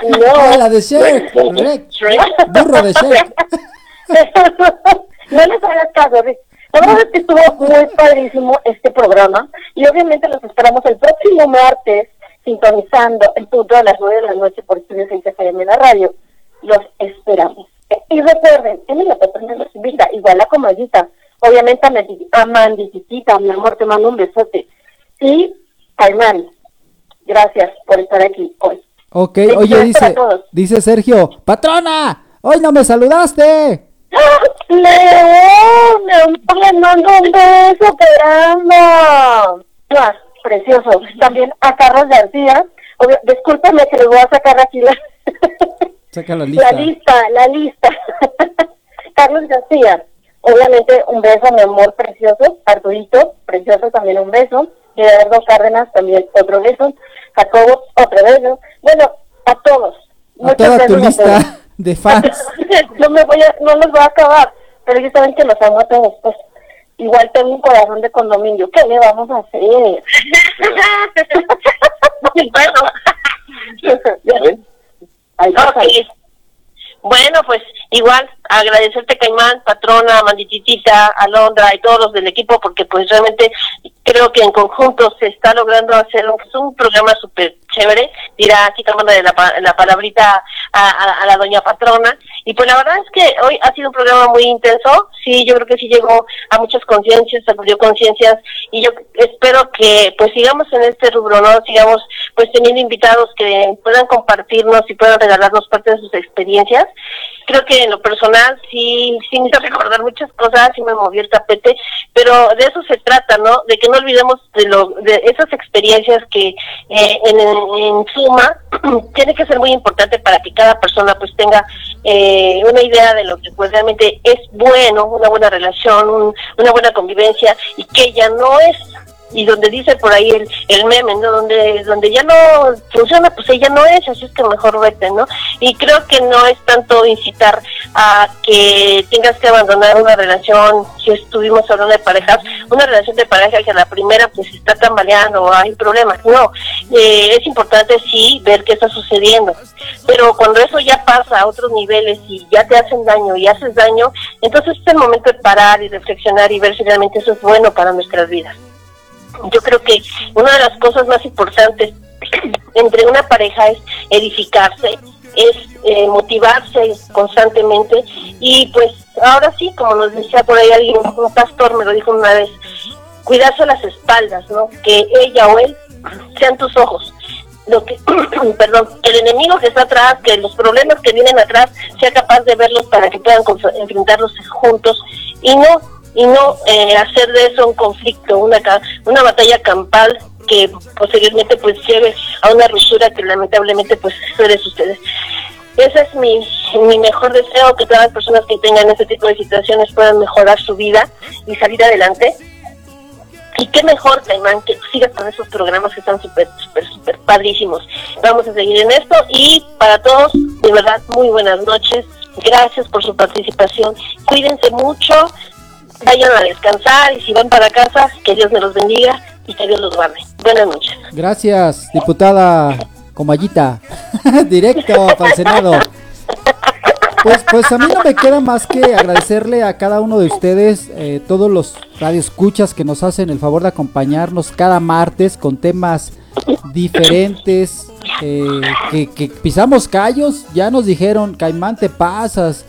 No. la de Shrek. Shrek. Burro de Shrek. no les hagas caso, Rick. La verdad es que estuvo muy padrísimo este programa y obviamente los esperamos el próximo martes sintonizando el punto de las nueve de la noche por Estudios en FM la radio. Los esperamos. Y recuerden, Emilia Patrona nos invita, igual a Comadita, obviamente a Manditita, mi amor, te mando un besote. Y Caimán, gracias por estar aquí hoy. Ok, oye, dice, dice Sergio, patrona, hoy no me saludaste. León, le mando un beso, te Precioso. También a Carlos García. discúlpeme que le voy a sacar aquí la, la lista. La lista, la lista. Carlos García. Obviamente un beso, mi amor precioso. Arturito, precioso, también un beso. Gerardo Cárdenas, también otro beso. Jacobo, otro beso. Bueno, a todos. A toda tu lista de fans. no, me voy a, no los voy a acabar, pero ellos saben que los amo a todos. Pues igual tengo un corazón de condominio. ¿Qué le vamos a hacer? bueno. Bueno, pues igual agradecerte Caimán, patrona, Mandititita, Alondra y todos los del equipo porque pues realmente creo que en conjunto se está logrando hacer un, pues, un programa súper chévere, dirá aquí tomando la, la palabrita a, la doña patrona. Y pues la verdad es que hoy ha sido un programa muy intenso, sí, yo creo que sí llegó a muchas conciencias, acudió conciencias, y yo espero que pues sigamos en este rubro, ¿no? Sigamos pues teniendo invitados que puedan compartirnos y puedan regalarnos parte de sus experiencias. Creo que en lo personal sí, sí me recordar muchas cosas, sí me movió el tapete, pero de eso se trata, ¿no? De que no olvidemos de, lo, de esas experiencias que eh, en, en, suma tiene que ser muy importante para que cada persona pues tenga eh, una idea de lo que pues realmente es bueno, una buena relación, una buena convivencia y que ya no es y donde dice por ahí el, el meme. Donde, donde ya no funciona, pues ella no es, así es que mejor vete, ¿no? Y creo que no es tanto incitar a que tengas que abandonar una relación, si estuvimos hablando de parejas, una relación de pareja que a la primera pues está tambaleando o hay problemas, no, eh, es importante sí ver qué está sucediendo, pero cuando eso ya pasa a otros niveles y ya te hacen daño y haces daño, entonces es el momento de parar y reflexionar y ver si realmente eso es bueno para nuestras vidas yo creo que una de las cosas más importantes entre una pareja es edificarse, es eh, motivarse constantemente y pues ahora sí, como nos decía por ahí alguien, un pastor me lo dijo una vez, cuidarse las espaldas, ¿no? Que ella o él sean tus ojos. Lo que, perdón, el enemigo que está atrás, que los problemas que vienen atrás, sea capaz de verlos para que puedan enfrentarlos juntos y no y no eh, hacer de eso un conflicto, una, una batalla campal que posteriormente pues lleve a una ruptura que lamentablemente pues suele suceder. Ese es mi, mi mejor deseo, que todas las personas que tengan ese tipo de situaciones puedan mejorar su vida y salir adelante. Y qué mejor, Caimán, que sigas con esos programas que están súper, súper, súper padrísimos. Vamos a seguir en esto y para todos, de verdad, muy buenas noches. Gracias por su participación. Cuídense mucho, vayan a descansar y si van para casa, que Dios me los bendiga y que Dios los guarde. Buenas noches. Gracias, diputada Comayita. Directo para Senado. Pues, pues a mí no me queda más que agradecerle a cada uno de ustedes, eh, todos los radioescuchas que nos hacen el favor de acompañarnos cada martes con temas diferentes, eh, que, que pisamos callos, ya nos dijeron, Caimán te pasas,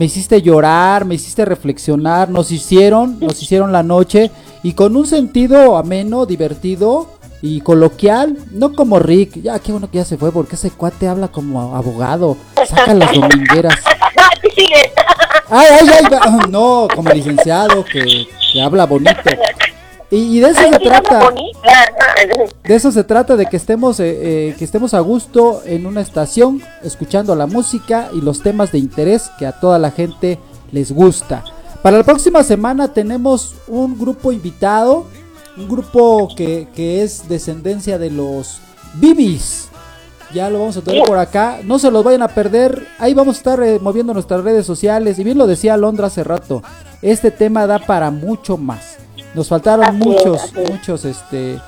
me hiciste llorar, me hiciste reflexionar, nos hicieron, nos hicieron la noche y con un sentido ameno, divertido y coloquial, no como Rick, ya qué bueno que ya se fue porque ese cuate habla como abogado, saca las domingueras. Ay, ay, ay, no, como licenciado que, que habla bonito. Y, de eso se trata. De eso se trata, de que estemos, eh, eh, que estemos a gusto en una estación, escuchando la música y los temas de interés que a toda la gente les gusta. Para la próxima semana tenemos un grupo invitado, un grupo que, que es descendencia de los Bibis. Ya lo vamos a tener por acá. No se los vayan a perder. Ahí vamos a estar eh, moviendo nuestras redes sociales. Y bien lo decía Alondra hace rato. Este tema da para mucho más. Nos faltaron muchos, muchos, este,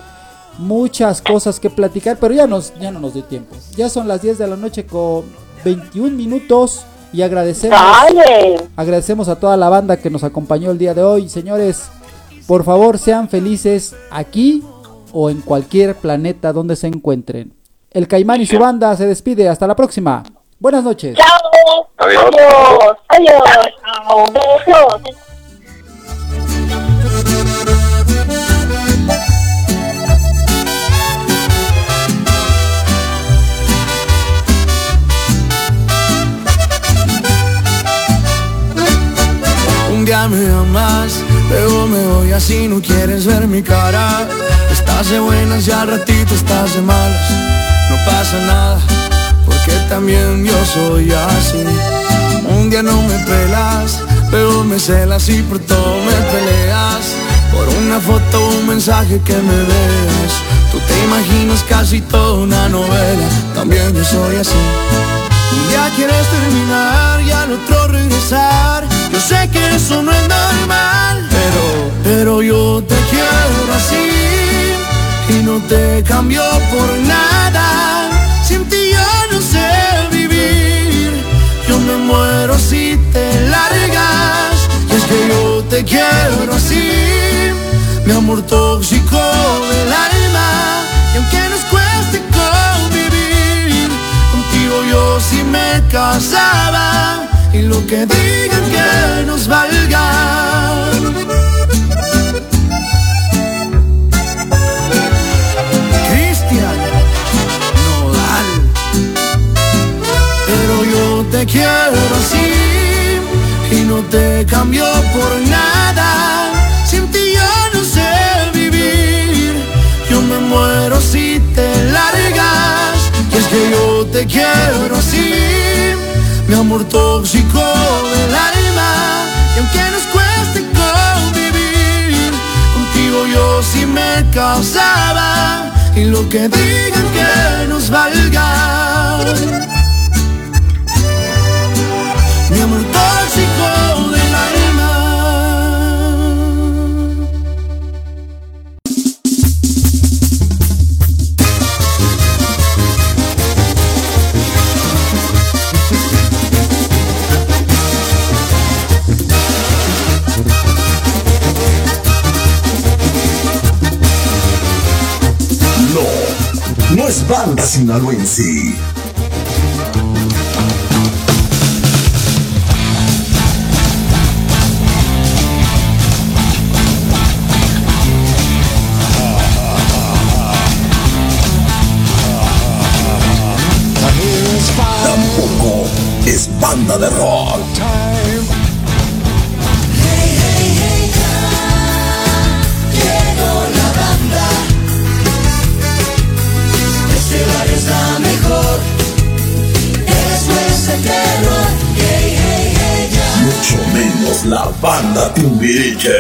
muchas cosas que platicar, pero ya, nos, ya no nos dio tiempo. Ya son las 10 de la noche con 21 minutos y agradecemos, agradecemos a toda la banda que nos acompañó el día de hoy. Señores, por favor sean felices aquí o en cualquier planeta donde se encuentren. El Caimán y su banda se despide. Hasta la próxima. Buenas noches. Chao. Adiós. Adiós. Adiós. Un día me amas, luego me voy así, no quieres ver mi cara. Estás de buenas y al ratito estás de malas. No pasa nada, porque también yo soy así. Un día no me pelas, luego me celas y por todo me peleas. Por una foto o un mensaje que me veas. Tú te imaginas casi toda una novela, también yo soy así. Un día quieres terminar y al otro regresar sé que eso no es normal, pero, pero yo te quiero así y no te cambio por nada. Sin ti yo no sé vivir, yo me muero si te largas. Y es que yo te quiero así, mi amor tóxico del alma. Y aunque nos cueste convivir, contigo yo sí me casaba y lo que digan que nos valga. Cristian Nodal, pero yo te quiero así y no te cambio por nada. Sin ti yo no sé vivir, yo me muero si te largas. Y es que yo te quiero amor tóxico del alma. Y aunque nos cueste convivir, contigo yo sí me casaba. Y lo que digan que nos valga. Sinaloense. Tampoco es banda de rock. Banda Timbiriche.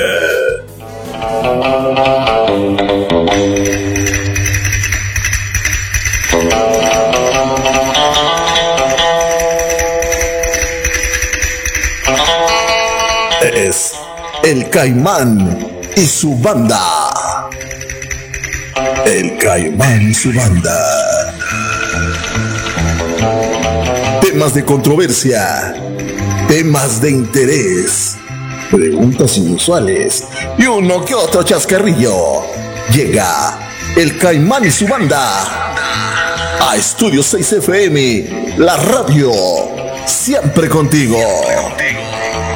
Es el Caimán y su banda. El Caimán y su banda. Temas de controversia, temas de interés, preguntas inusuales y uno que otro chascarrillo. Llega el Caimán y su banda a Estudio 6 FM, la radio, siempre contigo.